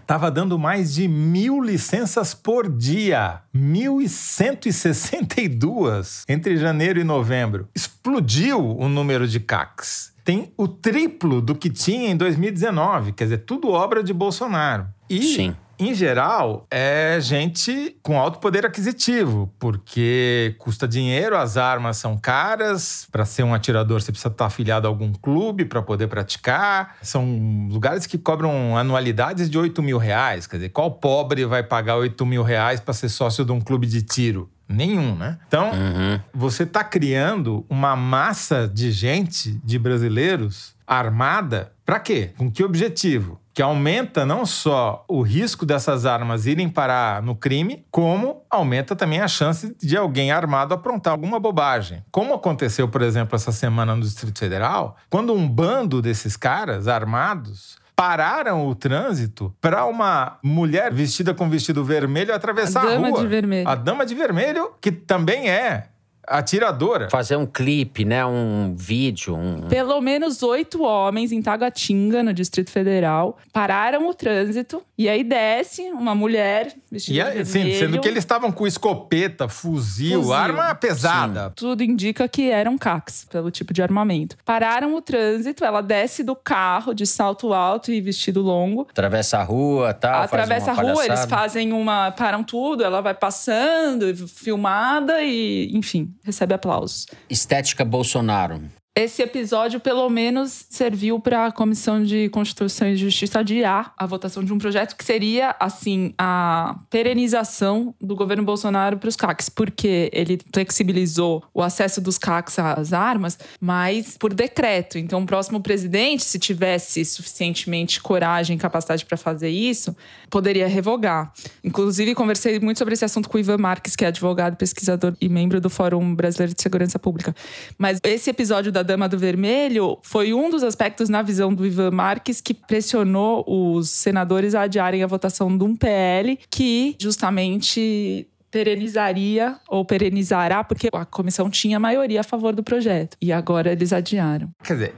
estava uhum. dando mais de mil licenças por dia. 1.162 entre janeiro e novembro. Explodiu o número de CACs. Tem o triplo do que tinha em 2019, quer dizer, tudo obra de Bolsonaro. E Sim em geral, é gente com alto poder aquisitivo, porque custa dinheiro, as armas são caras. Para ser um atirador, você precisa estar afiliado a algum clube para poder praticar. São lugares que cobram anualidades de 8 mil reais. Quer dizer, qual pobre vai pagar 8 mil reais para ser sócio de um clube de tiro? Nenhum, né? Então, uhum. você está criando uma massa de gente, de brasileiros, armada, para quê? Com que objetivo? Que aumenta não só o risco dessas armas irem parar no crime, como aumenta também a chance de alguém armado aprontar alguma bobagem. Como aconteceu, por exemplo, essa semana no Distrito Federal, quando um bando desses caras armados pararam o trânsito para uma mulher vestida com vestido vermelho atravessar a, a rua. De vermelho. A dama de vermelho, que também é atiradora. Fazer um clipe, né? Um vídeo. Um... Pelo menos oito homens em Taguatinga, no Distrito Federal, pararam o trânsito e aí desce uma mulher vestida e, de vermelho. Sim, sendo que eles estavam com escopeta, fuzil, fuzil. arma pesada. Sim. Tudo indica que eram CACs, pelo tipo de armamento. Pararam o trânsito, ela desce do carro de salto alto e vestido longo. Atravessa a rua, tal. Atravessa a rua, eles fazem uma. param tudo, ela vai passando, filmada e, enfim, recebe aplausos. Estética Bolsonaro. Esse episódio, pelo menos, serviu para a Comissão de Constituição e Justiça adiar a votação de um projeto que seria, assim, a perenização do governo Bolsonaro para os CACs, porque ele flexibilizou o acesso dos CACs às armas, mas por decreto. Então, o próximo presidente, se tivesse suficientemente coragem e capacidade para fazer isso, poderia revogar. Inclusive, conversei muito sobre esse assunto com o Ivan Marques, que é advogado, pesquisador e membro do Fórum Brasileiro de Segurança Pública. Mas esse episódio da da Dama do Vermelho foi um dos aspectos, na visão do Ivan Marques, que pressionou os senadores a adiarem a votação de um PL que justamente perenizaria ou perenizará, porque a comissão tinha maioria a favor do projeto. E agora eles adiaram. Quer dizer,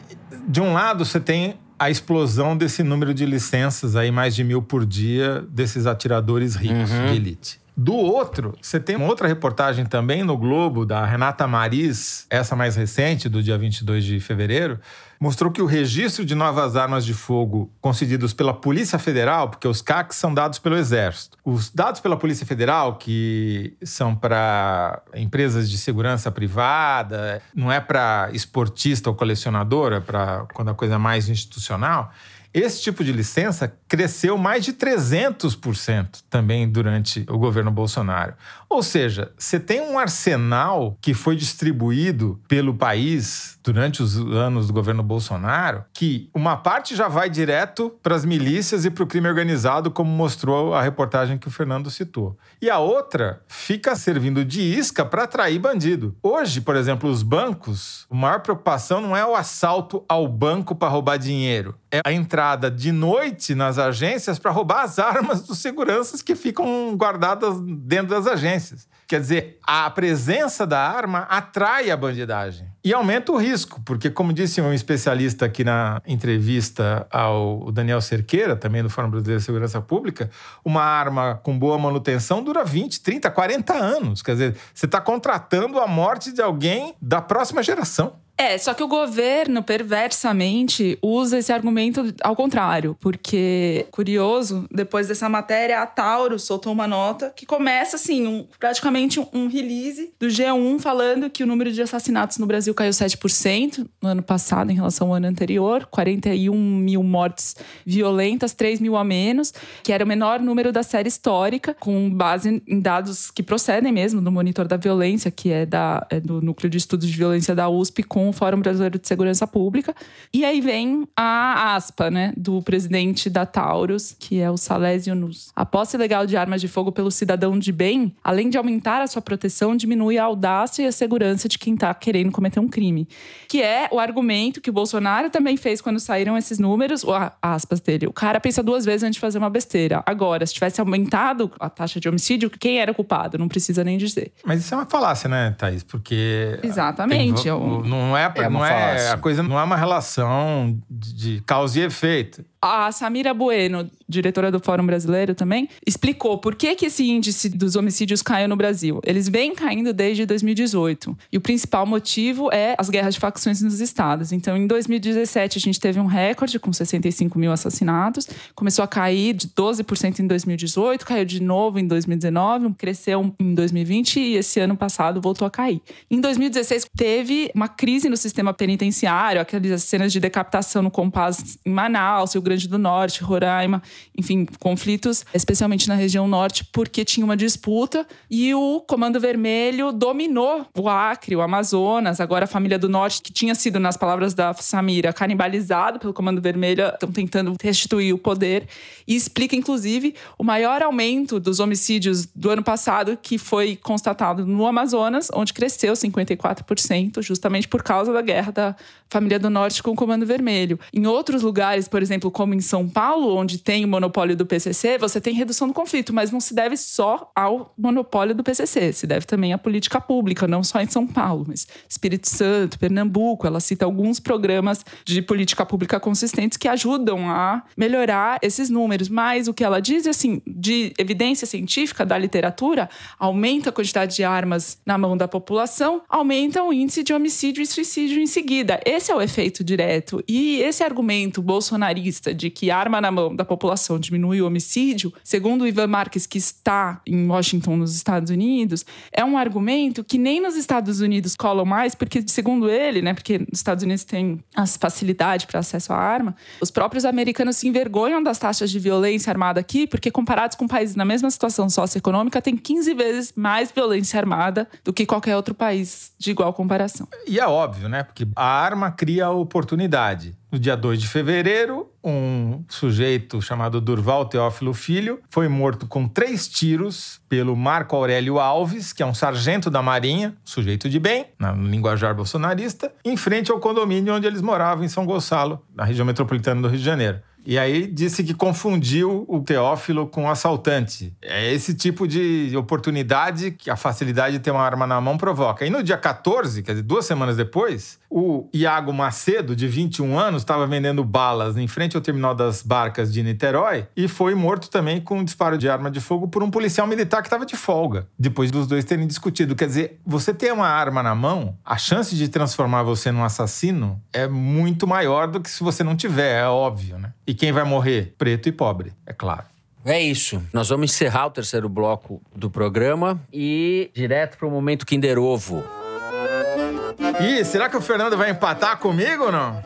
de um lado você tem a explosão desse número de licenças aí, mais de mil por dia, desses atiradores ricos uhum. de elite. Do outro, você tem uma outra reportagem também no Globo, da Renata Maris, essa mais recente, do dia 22 de fevereiro, mostrou que o registro de novas armas de fogo concedidos pela Polícia Federal, porque os CACs são dados pelo Exército, os dados pela Polícia Federal, que são para empresas de segurança privada, não é para esportista ou colecionadora, para quando a coisa é mais institucional, esse tipo de licença cresceu mais de 300% também durante o governo Bolsonaro. Ou seja, você tem um arsenal que foi distribuído pelo país durante os anos do governo Bolsonaro, que uma parte já vai direto para as milícias e para o crime organizado, como mostrou a reportagem que o Fernando citou. E a outra fica servindo de isca para atrair bandido. Hoje, por exemplo, os bancos, a maior preocupação não é o assalto ao banco para roubar dinheiro, é a entrada de noite nas agências para roubar as armas dos seguranças que ficam guardadas dentro das agências. Quer dizer, a presença da arma atrai a bandidagem e aumenta o risco, porque, como disse um especialista aqui na entrevista ao Daniel Cerqueira, também do Fórum Brasileiro de Segurança Pública, uma arma com boa manutenção dura 20, 30, 40 anos. Quer dizer, você está contratando a morte de alguém da próxima geração. É, só que o governo, perversamente, usa esse argumento ao contrário. Porque, curioso, depois dessa matéria, a Tauro soltou uma nota que começa, assim, um, praticamente um release do G1 falando que o número de assassinatos no Brasil caiu 7% no ano passado em relação ao ano anterior, 41 mil mortes violentas, 3 mil a menos, que era o menor número da série histórica, com base em dados que procedem mesmo do Monitor da Violência, que é, da, é do Núcleo de Estudos de Violência da USP, com o Fórum Brasileiro de Segurança Pública. E aí vem a aspa, né, do presidente da Taurus, que é o Salésio Nus. A posse ilegal de armas de fogo pelo cidadão de bem, além de aumentar a sua proteção, diminui a audácia e a segurança de quem está querendo cometer um crime. Que é o argumento que o Bolsonaro também fez quando saíram esses números, aspas dele. O cara pensa duas vezes antes de fazer uma besteira. Agora, se tivesse aumentado a taxa de homicídio, quem era culpado? Não precisa nem dizer. Mas isso é uma falácia, né, Thaís? Porque. Exatamente. Tem, não Não é, é não é a coisa não é uma relação de causa e efeito a Samira Bueno, diretora do Fórum Brasileiro também, explicou por que, que esse índice dos homicídios caiu no Brasil. Eles vêm caindo desde 2018. E o principal motivo é as guerras de facções nos estados. Então, em 2017, a gente teve um recorde com 65 mil assassinatos. Começou a cair de 12% em 2018, caiu de novo em 2019, cresceu em 2020 e esse ano passado voltou a cair. Em 2016, teve uma crise no sistema penitenciário, aquelas cenas de decapitação no Compass em Manaus, Rio Grande do Norte, Roraima, enfim, conflitos, especialmente na região norte, porque tinha uma disputa e o Comando Vermelho dominou o Acre, o Amazonas, agora a família do Norte, que tinha sido, nas palavras da Samira, canibalizado pelo Comando Vermelho, estão tentando restituir o poder e explica, inclusive, o maior aumento dos homicídios do ano passado, que foi constatado no Amazonas, onde cresceu 54%, justamente por causa da guerra da família do Norte com o Comando Vermelho. Em outros lugares, por exemplo, como em São Paulo, onde tem o monopólio do PCC, você tem redução do conflito, mas não se deve só ao monopólio do PCC, se deve também à política pública, não só em São Paulo, mas Espírito Santo, Pernambuco. Ela cita alguns programas de política pública consistentes que ajudam a melhorar esses números. Mas o que ela diz, assim, de evidência científica da literatura, aumenta a quantidade de armas na mão da população, aumenta o índice de homicídio e suicídio em seguida. Esse é o efeito direto. E esse argumento bolsonarista de que arma na mão da população diminui o homicídio, segundo o Ivan Marques, que está em Washington, nos Estados Unidos, é um argumento que nem nos Estados Unidos colam mais, porque, segundo ele, né, porque nos Estados Unidos tem as facilidade para acesso à arma, os próprios americanos se envergonham das taxas de violência armada aqui, porque comparados com países na mesma situação socioeconômica, tem 15 vezes mais violência armada do que qualquer outro país de igual comparação. E é óbvio, né? Porque a arma cria oportunidade. No dia 2 de fevereiro, um sujeito chamado Durval Teófilo Filho foi morto com três tiros pelo Marco Aurélio Alves, que é um sargento da Marinha, sujeito de bem, no linguajar bolsonarista, em frente ao condomínio onde eles moravam, em São Gonçalo, na região metropolitana do Rio de Janeiro. E aí disse que confundiu o Teófilo com o assaltante. É esse tipo de oportunidade que a facilidade de ter uma arma na mão provoca. E no dia 14, quer dizer, duas semanas depois, o Iago Macedo, de 21 anos, estava vendendo balas em frente ao terminal das barcas de Niterói e foi morto também com um disparo de arma de fogo por um policial militar que estava de folga, depois dos dois terem discutido. Quer dizer, você ter uma arma na mão, a chance de transformar você num assassino é muito maior do que se você não tiver, é óbvio, né? E quem vai morrer? Preto e pobre, é claro. É isso. Nós vamos encerrar o terceiro bloco do programa e direto para o momento Kinder Ovo. Ih, será que o Fernando vai empatar comigo ou não?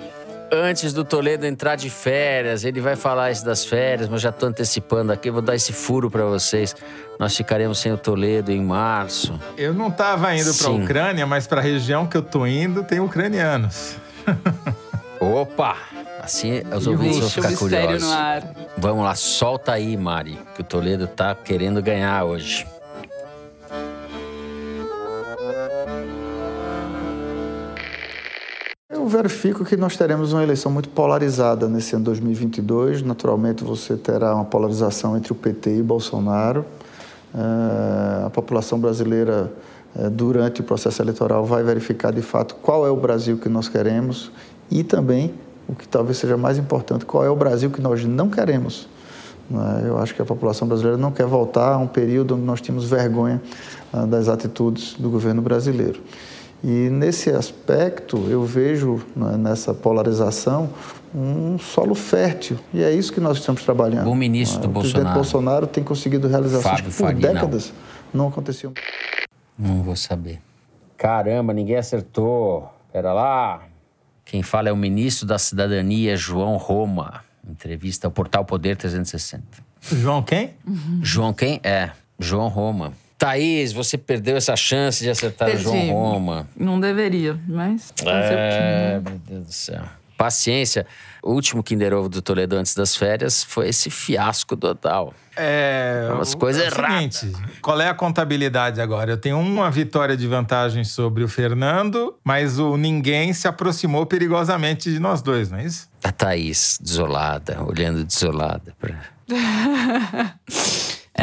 Antes do Toledo entrar de férias, ele vai falar isso das férias, mas já tô antecipando aqui, vou dar esse furo para vocês. Nós ficaremos sem o Toledo em março. Eu não tava indo para Ucrânia, mas para a região que eu tô indo tem ucranianos. Opa! Assim os ouvintes vão ficar curiosos. No ar. Vamos lá, solta aí, Mari, que o Toledo tá querendo ganhar hoje. Eu verifico que nós teremos uma eleição muito polarizada nesse ano 2022. Naturalmente, você terá uma polarização entre o PT e Bolsonaro. Eh, a população brasileira, eh, durante o processo eleitoral, vai verificar de fato qual é o Brasil que nós queremos e também o que talvez seja mais importante, qual é o Brasil que nós não queremos. É? Eu acho que a população brasileira não quer voltar a um período onde nós tínhamos vergonha ah, das atitudes do governo brasileiro. E nesse aspecto, eu vejo né, nessa polarização um solo fértil. E é isso que nós estamos trabalhando. O ministro do o Bolsonaro. O presidente Bolsonaro tem conseguido realizações Fábio que por décadas não. não aconteciam. Não vou saber. Caramba, ninguém acertou. Pera lá. Quem fala é o ministro da Cidadania, João Roma. Entrevista ao portal Poder 360. João quem? Uhum. João quem? É, João Roma. Thaís, você perdeu essa chance de acertar Perdi. o João Roma. Não deveria, mas. É, meu Deus do céu. Paciência. O último Kinder Ovo do Toledo antes das férias foi esse fiasco total. É. Umas coisas é erradas. Seguinte, qual é a contabilidade agora? Eu tenho uma vitória de vantagem sobre o Fernando, mas o ninguém se aproximou perigosamente de nós dois, não é isso? A Thaís, desolada, olhando desolada. Pra...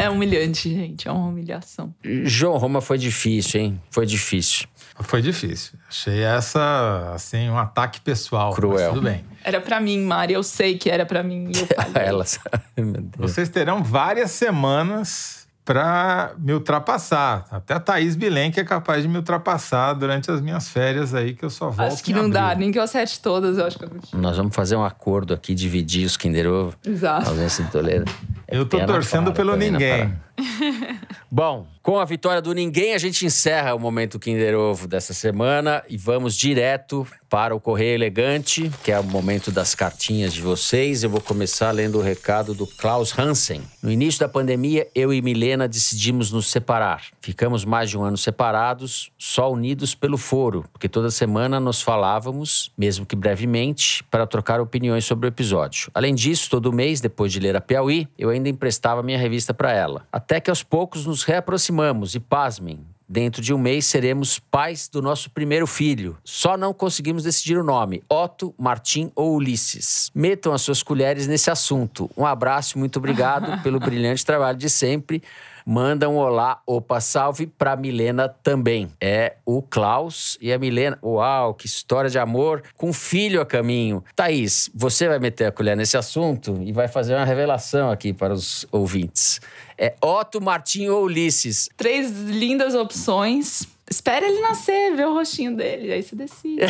É humilhante, gente. É uma humilhação. João Roma foi difícil, hein? Foi difícil. Foi difícil. Achei essa, assim, um ataque pessoal. Cruel. tudo bem. Era para mim, Mari. Eu sei que era para mim. E eu falei. Ela sabe, meu Deus. Vocês terão várias semanas para me ultrapassar. Até a Thaís Bilen, que é capaz de me ultrapassar durante as minhas férias aí, que eu só volto Acho que em não dá, abril. nem que eu acerte todas, eu acho que eu. Nós vamos fazer um acordo aqui, dividir os Kinder Ovo. Exato. Ausência de Toledo. Eu tô torcendo pelo ninguém. Bom, com a vitória do ninguém, a gente encerra o momento Kinder Ovo dessa semana e vamos direto para o Correio Elegante, que é o momento das cartinhas de vocês. Eu vou começar lendo o recado do Klaus Hansen. No início da pandemia, eu e Milena decidimos nos separar. Ficamos mais de um ano separados, só unidos pelo foro, porque toda semana nos falávamos, mesmo que brevemente, para trocar opiniões sobre o episódio. Além disso, todo mês, depois de ler a Piauí, eu ainda emprestava minha revista para ela. Até que aos poucos nos reaproximamos e, pasmem, Dentro de um mês seremos pais do nosso primeiro filho. Só não conseguimos decidir o nome: Otto, Martim ou Ulisses. Metam as suas colheres nesse assunto. Um abraço e muito obrigado pelo brilhante trabalho de sempre. Manda um olá, opa, salve pra Milena também. É o Klaus e a Milena. Uau, que história de amor com filho a caminho. Thaís, você vai meter a colher nesse assunto e vai fazer uma revelação aqui para os ouvintes. É Otto, Martim ou Ulisses? Três lindas opções. Espera ele nascer, ver o rostinho dele, aí você decide.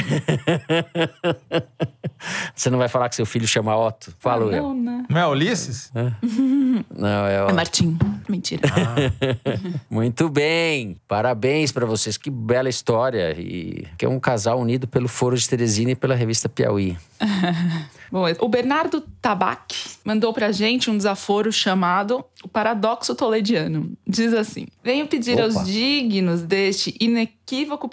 Você não vai falar que seu filho chama Otto? Falo Ah, eu. não, né? Não é Ulisses? Não, é É. Martim. Mentira. Muito bem. Parabéns pra vocês. Que bela história. E que é um casal unido pelo Foro de Teresina e pela revista Piauí. Bom, o Bernardo Tabac mandou pra gente um desaforo chamado O Paradoxo Tolediano. Diz assim: Venho pedir Opa. aos dignos deste inequívoco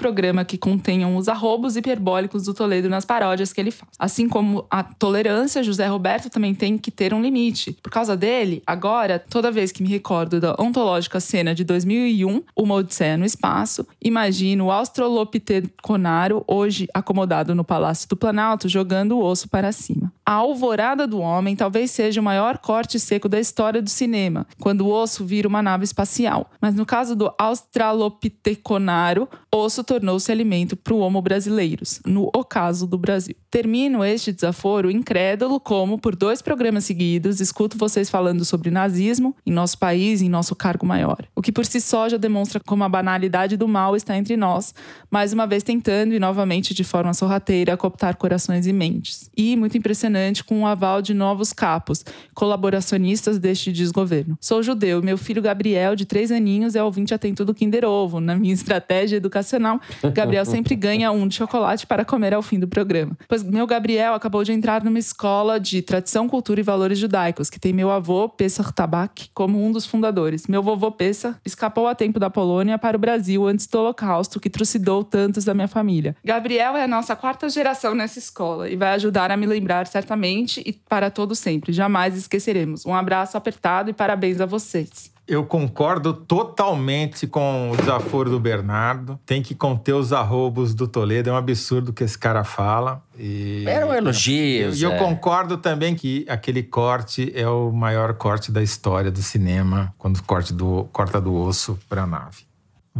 programa que contenham os arrobos hiperbólicos do Toledo nas paródias que ele faz. Assim como a tolerância, José Roberto também tem que ter um limite. Por causa dele, agora, toda vez que me recordo da ontológica cena de 2001, Uma Odisseia no Espaço, imagino o Australopiteconaro, hoje acomodado no Palácio do Planalto, jogando o osso para cima. A Alvorada do Homem talvez seja o maior corte seco da história do cinema, quando o osso vira uma nave espacial. Mas no caso do Australopiteconaro, osso tornou-se alimento para o Homo brasileiros, no ocaso do Brasil. Termino este desaforo incrédulo como, por dois programas seguidos, escuto vocês falando sobre nazismo em nosso país e em nosso cargo maior. O que por si só já demonstra como a banalidade do mal está entre nós, mais uma vez tentando e novamente de forma sorrateira cooptar corações e mentes. E muito impressionante com o aval de novos capos, colaboracionistas deste desgoverno. Sou judeu meu filho Gabriel, de três aninhos, é ouvinte atento do Kinder Ovo. Na minha estratégia educacional, Gabriel sempre ganha um de chocolate para comer ao fim do programa. Pois meu Gabriel acabou de entrar numa escola de tradição, cultura e valores judaicos, que tem meu avô, Pesach Tabak, como um dos fundadores. Meu vovô Pesach escapou a tempo da Polônia para o Brasil antes do Holocausto, que trucidou tantos da minha família. Gabriel é a nossa quarta geração nessa escola e vai ajudar a me lembrar certamente e para todo sempre. Jamais esqueceremos. Um abraço apertado e parabéns a vocês. Eu concordo totalmente com o desaforo do Bernardo. Tem que conter os arrobos do Toledo. É um absurdo o que esse cara fala. E... Era um elogio. E eu Zé. concordo também que aquele corte é o maior corte da história do cinema, quando corte do, corta do osso para a nave.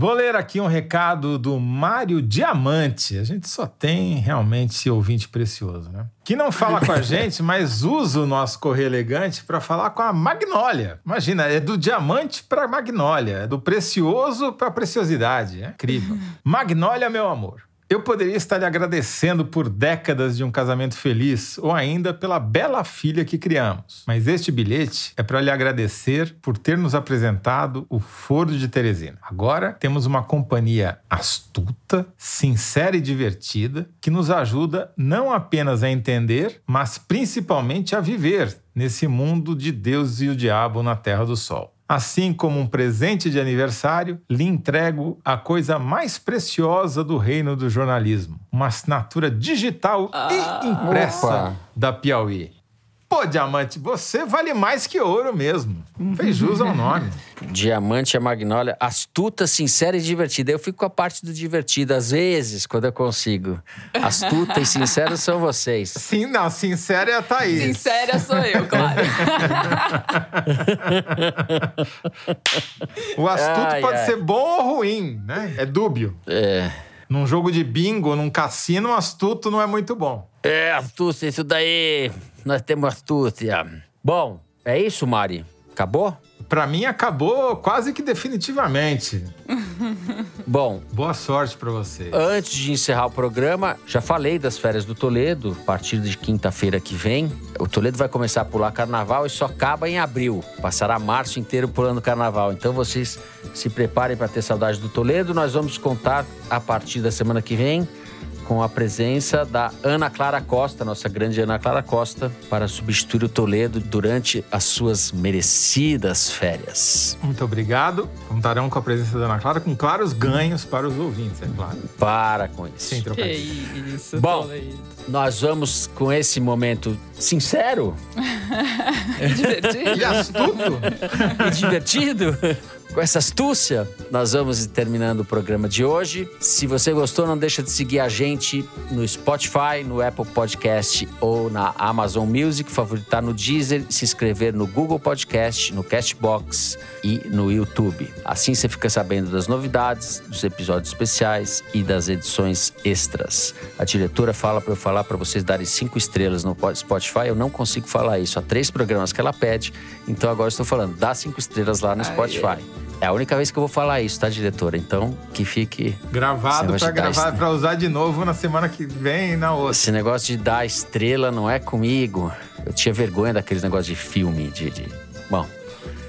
Vou ler aqui um recado do Mário Diamante. A gente só tem realmente ouvinte precioso, né? Que não fala com a gente, mas usa o nosso correio elegante para falar com a Magnólia. Imagina, é do diamante para Magnólia, é do precioso para preciosidade. É incrível. Magnólia, meu amor. Eu poderia estar lhe agradecendo por décadas de um casamento feliz ou ainda pela bela filha que criamos. Mas este bilhete é para lhe agradecer por ter nos apresentado o Foro de Teresina. Agora temos uma companhia astuta, sincera e divertida que nos ajuda não apenas a entender, mas principalmente a viver nesse mundo de Deus e o diabo na Terra do Sol. Assim como um presente de aniversário, lhe entrego a coisa mais preciosa do reino do jornalismo: uma assinatura digital e impressa Opa. da Piauí. Pô, Diamante, você vale mais que ouro mesmo. Fez jus ao nome. Diamante é magnólia, astuta, sincera e divertida. Eu fico com a parte do divertido, às vezes, quando eu consigo. Astuta e sincera são vocês. Sim, não, sincera é a Thaís. Sincera sou eu, claro. o astuto Ai, pode ai. ser bom ou ruim, né? É dúbio. É. Num jogo de bingo, num cassino, astuto não é muito bom. É, astúcia, isso daí. Nós temos astúcia. Bom, é isso, Mari? Acabou? Pra mim, acabou quase que definitivamente. Bom, Boa sorte pra vocês. Antes de encerrar o programa, já falei das férias do Toledo, a partir de quinta-feira que vem. O Toledo vai começar a pular carnaval e só acaba em abril. Passará março inteiro pulando carnaval. Então vocês se preparem para ter saudade do Toledo. Nós vamos contar a partir da semana que vem com a presença da Ana Clara Costa, nossa grande Ana Clara Costa, para substituir o Toledo durante as suas merecidas férias. Muito obrigado. Contarão com a presença da Ana Clara, com claros ganhos para os ouvintes, é claro. Para com isso. Sem que trocadilho. isso, Bom. Toledo. Nós vamos com esse momento sincero Divertido. E astuto? e divertido. Com essa astúcia, nós vamos terminando o programa de hoje. Se você gostou, não deixa de seguir a gente no Spotify, no Apple Podcast ou na Amazon Music, favoritar no Deezer, se inscrever no Google Podcast, no Castbox e no YouTube. Assim você fica sabendo das novidades, dos episódios especiais e das edições extras. A diretora fala para eu falar para vocês darem cinco estrelas no Spotify. Eu não consigo falar isso. Há três programas que ela pede, então agora eu estou falando, dá cinco estrelas lá no Spotify. É a única vez que eu vou falar isso, tá, diretora? Então, que fique. Gravado pra gravar, est- pra usar de novo na semana que vem e na outra. Esse negócio de dar estrela não é comigo. Eu tinha vergonha daqueles negócios de filme, de. de- Bom,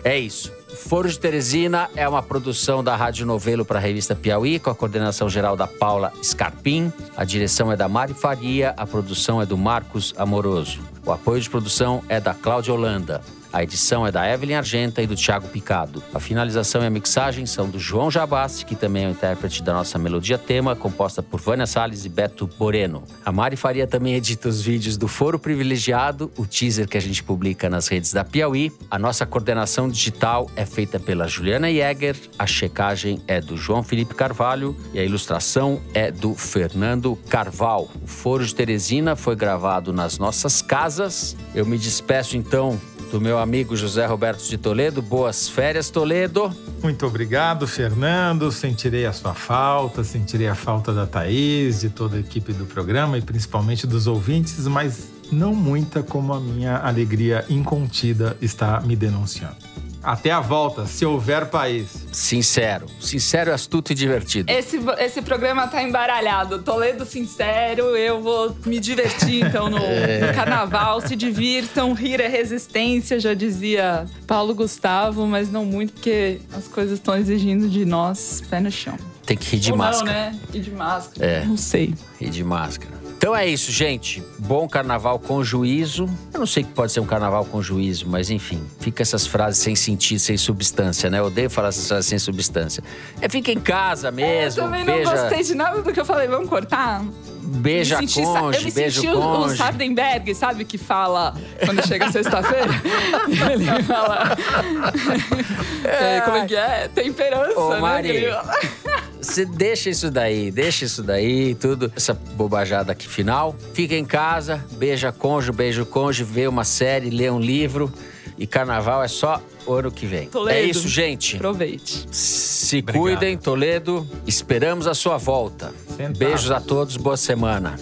é isso. Foro de Teresina é uma produção da Rádio Novelo para a revista Piauí, com a coordenação geral da Paula Scarpim. A direção é da Mari Faria, a produção é do Marcos Amoroso. O apoio de produção é da Cláudia Holanda. A edição é da Evelyn Argenta e do Thiago Picado. A finalização e a mixagem são do João Jabassi, que também é o intérprete da nossa melodia tema, composta por Vânia Salles e Beto Moreno. A Mari Faria também edita os vídeos do Foro Privilegiado, o teaser que a gente publica nas redes da Piauí. A nossa coordenação digital é feita pela Juliana Jäger, a checagem é do João Felipe Carvalho e a ilustração é do Fernando Carval. O Foro de Teresina foi gravado nas nossas casas. Eu me despeço então do meu amigo José Roberto de Toledo. Boas férias, Toledo. Muito obrigado, Fernando. Sentirei a sua falta, sentirei a falta da Thaís, de toda a equipe do programa e principalmente dos ouvintes, mas não muita como a minha alegria incontida está me denunciando. Até a volta, se houver país. Sincero, sincero, astuto e divertido. Esse, esse programa tá embaralhado. Toledo sincero, eu vou me divertir então no, no carnaval. Se divirtam, rir é resistência, já dizia Paulo Gustavo, mas não muito, porque as coisas estão exigindo de nós pé no chão. Tem que rir de Ou máscara. Não, né? E de máscara. É. Não sei. Rir de máscara. Então é isso, gente. Bom carnaval com juízo. Eu não sei o que pode ser um carnaval com juízo, mas enfim, fica essas frases sem sentido, sem substância, né? Eu odeio falar essas frases sem substância. É fica em casa mesmo, eu também não beija, gostei de nada do que eu falei. Vamos cortar? beija me senti, conge, eu me beijo senti o, o conge. Sardenberg, sabe? Que fala quando chega sexta-feira. Ele fala. É, como é que é? Temperança, Ô, né? Mari. Você deixa isso daí, deixa isso daí, tudo, essa bobajada aqui final. Fica em casa, beija cônjuge, beijo cônjuge, vê uma série, lê um livro. E carnaval é só ano que vem. Toledo. É isso, gente. Aproveite. Se Obrigado. cuidem, Toledo. Esperamos a sua volta. Sentado. Beijos a todos, boa semana.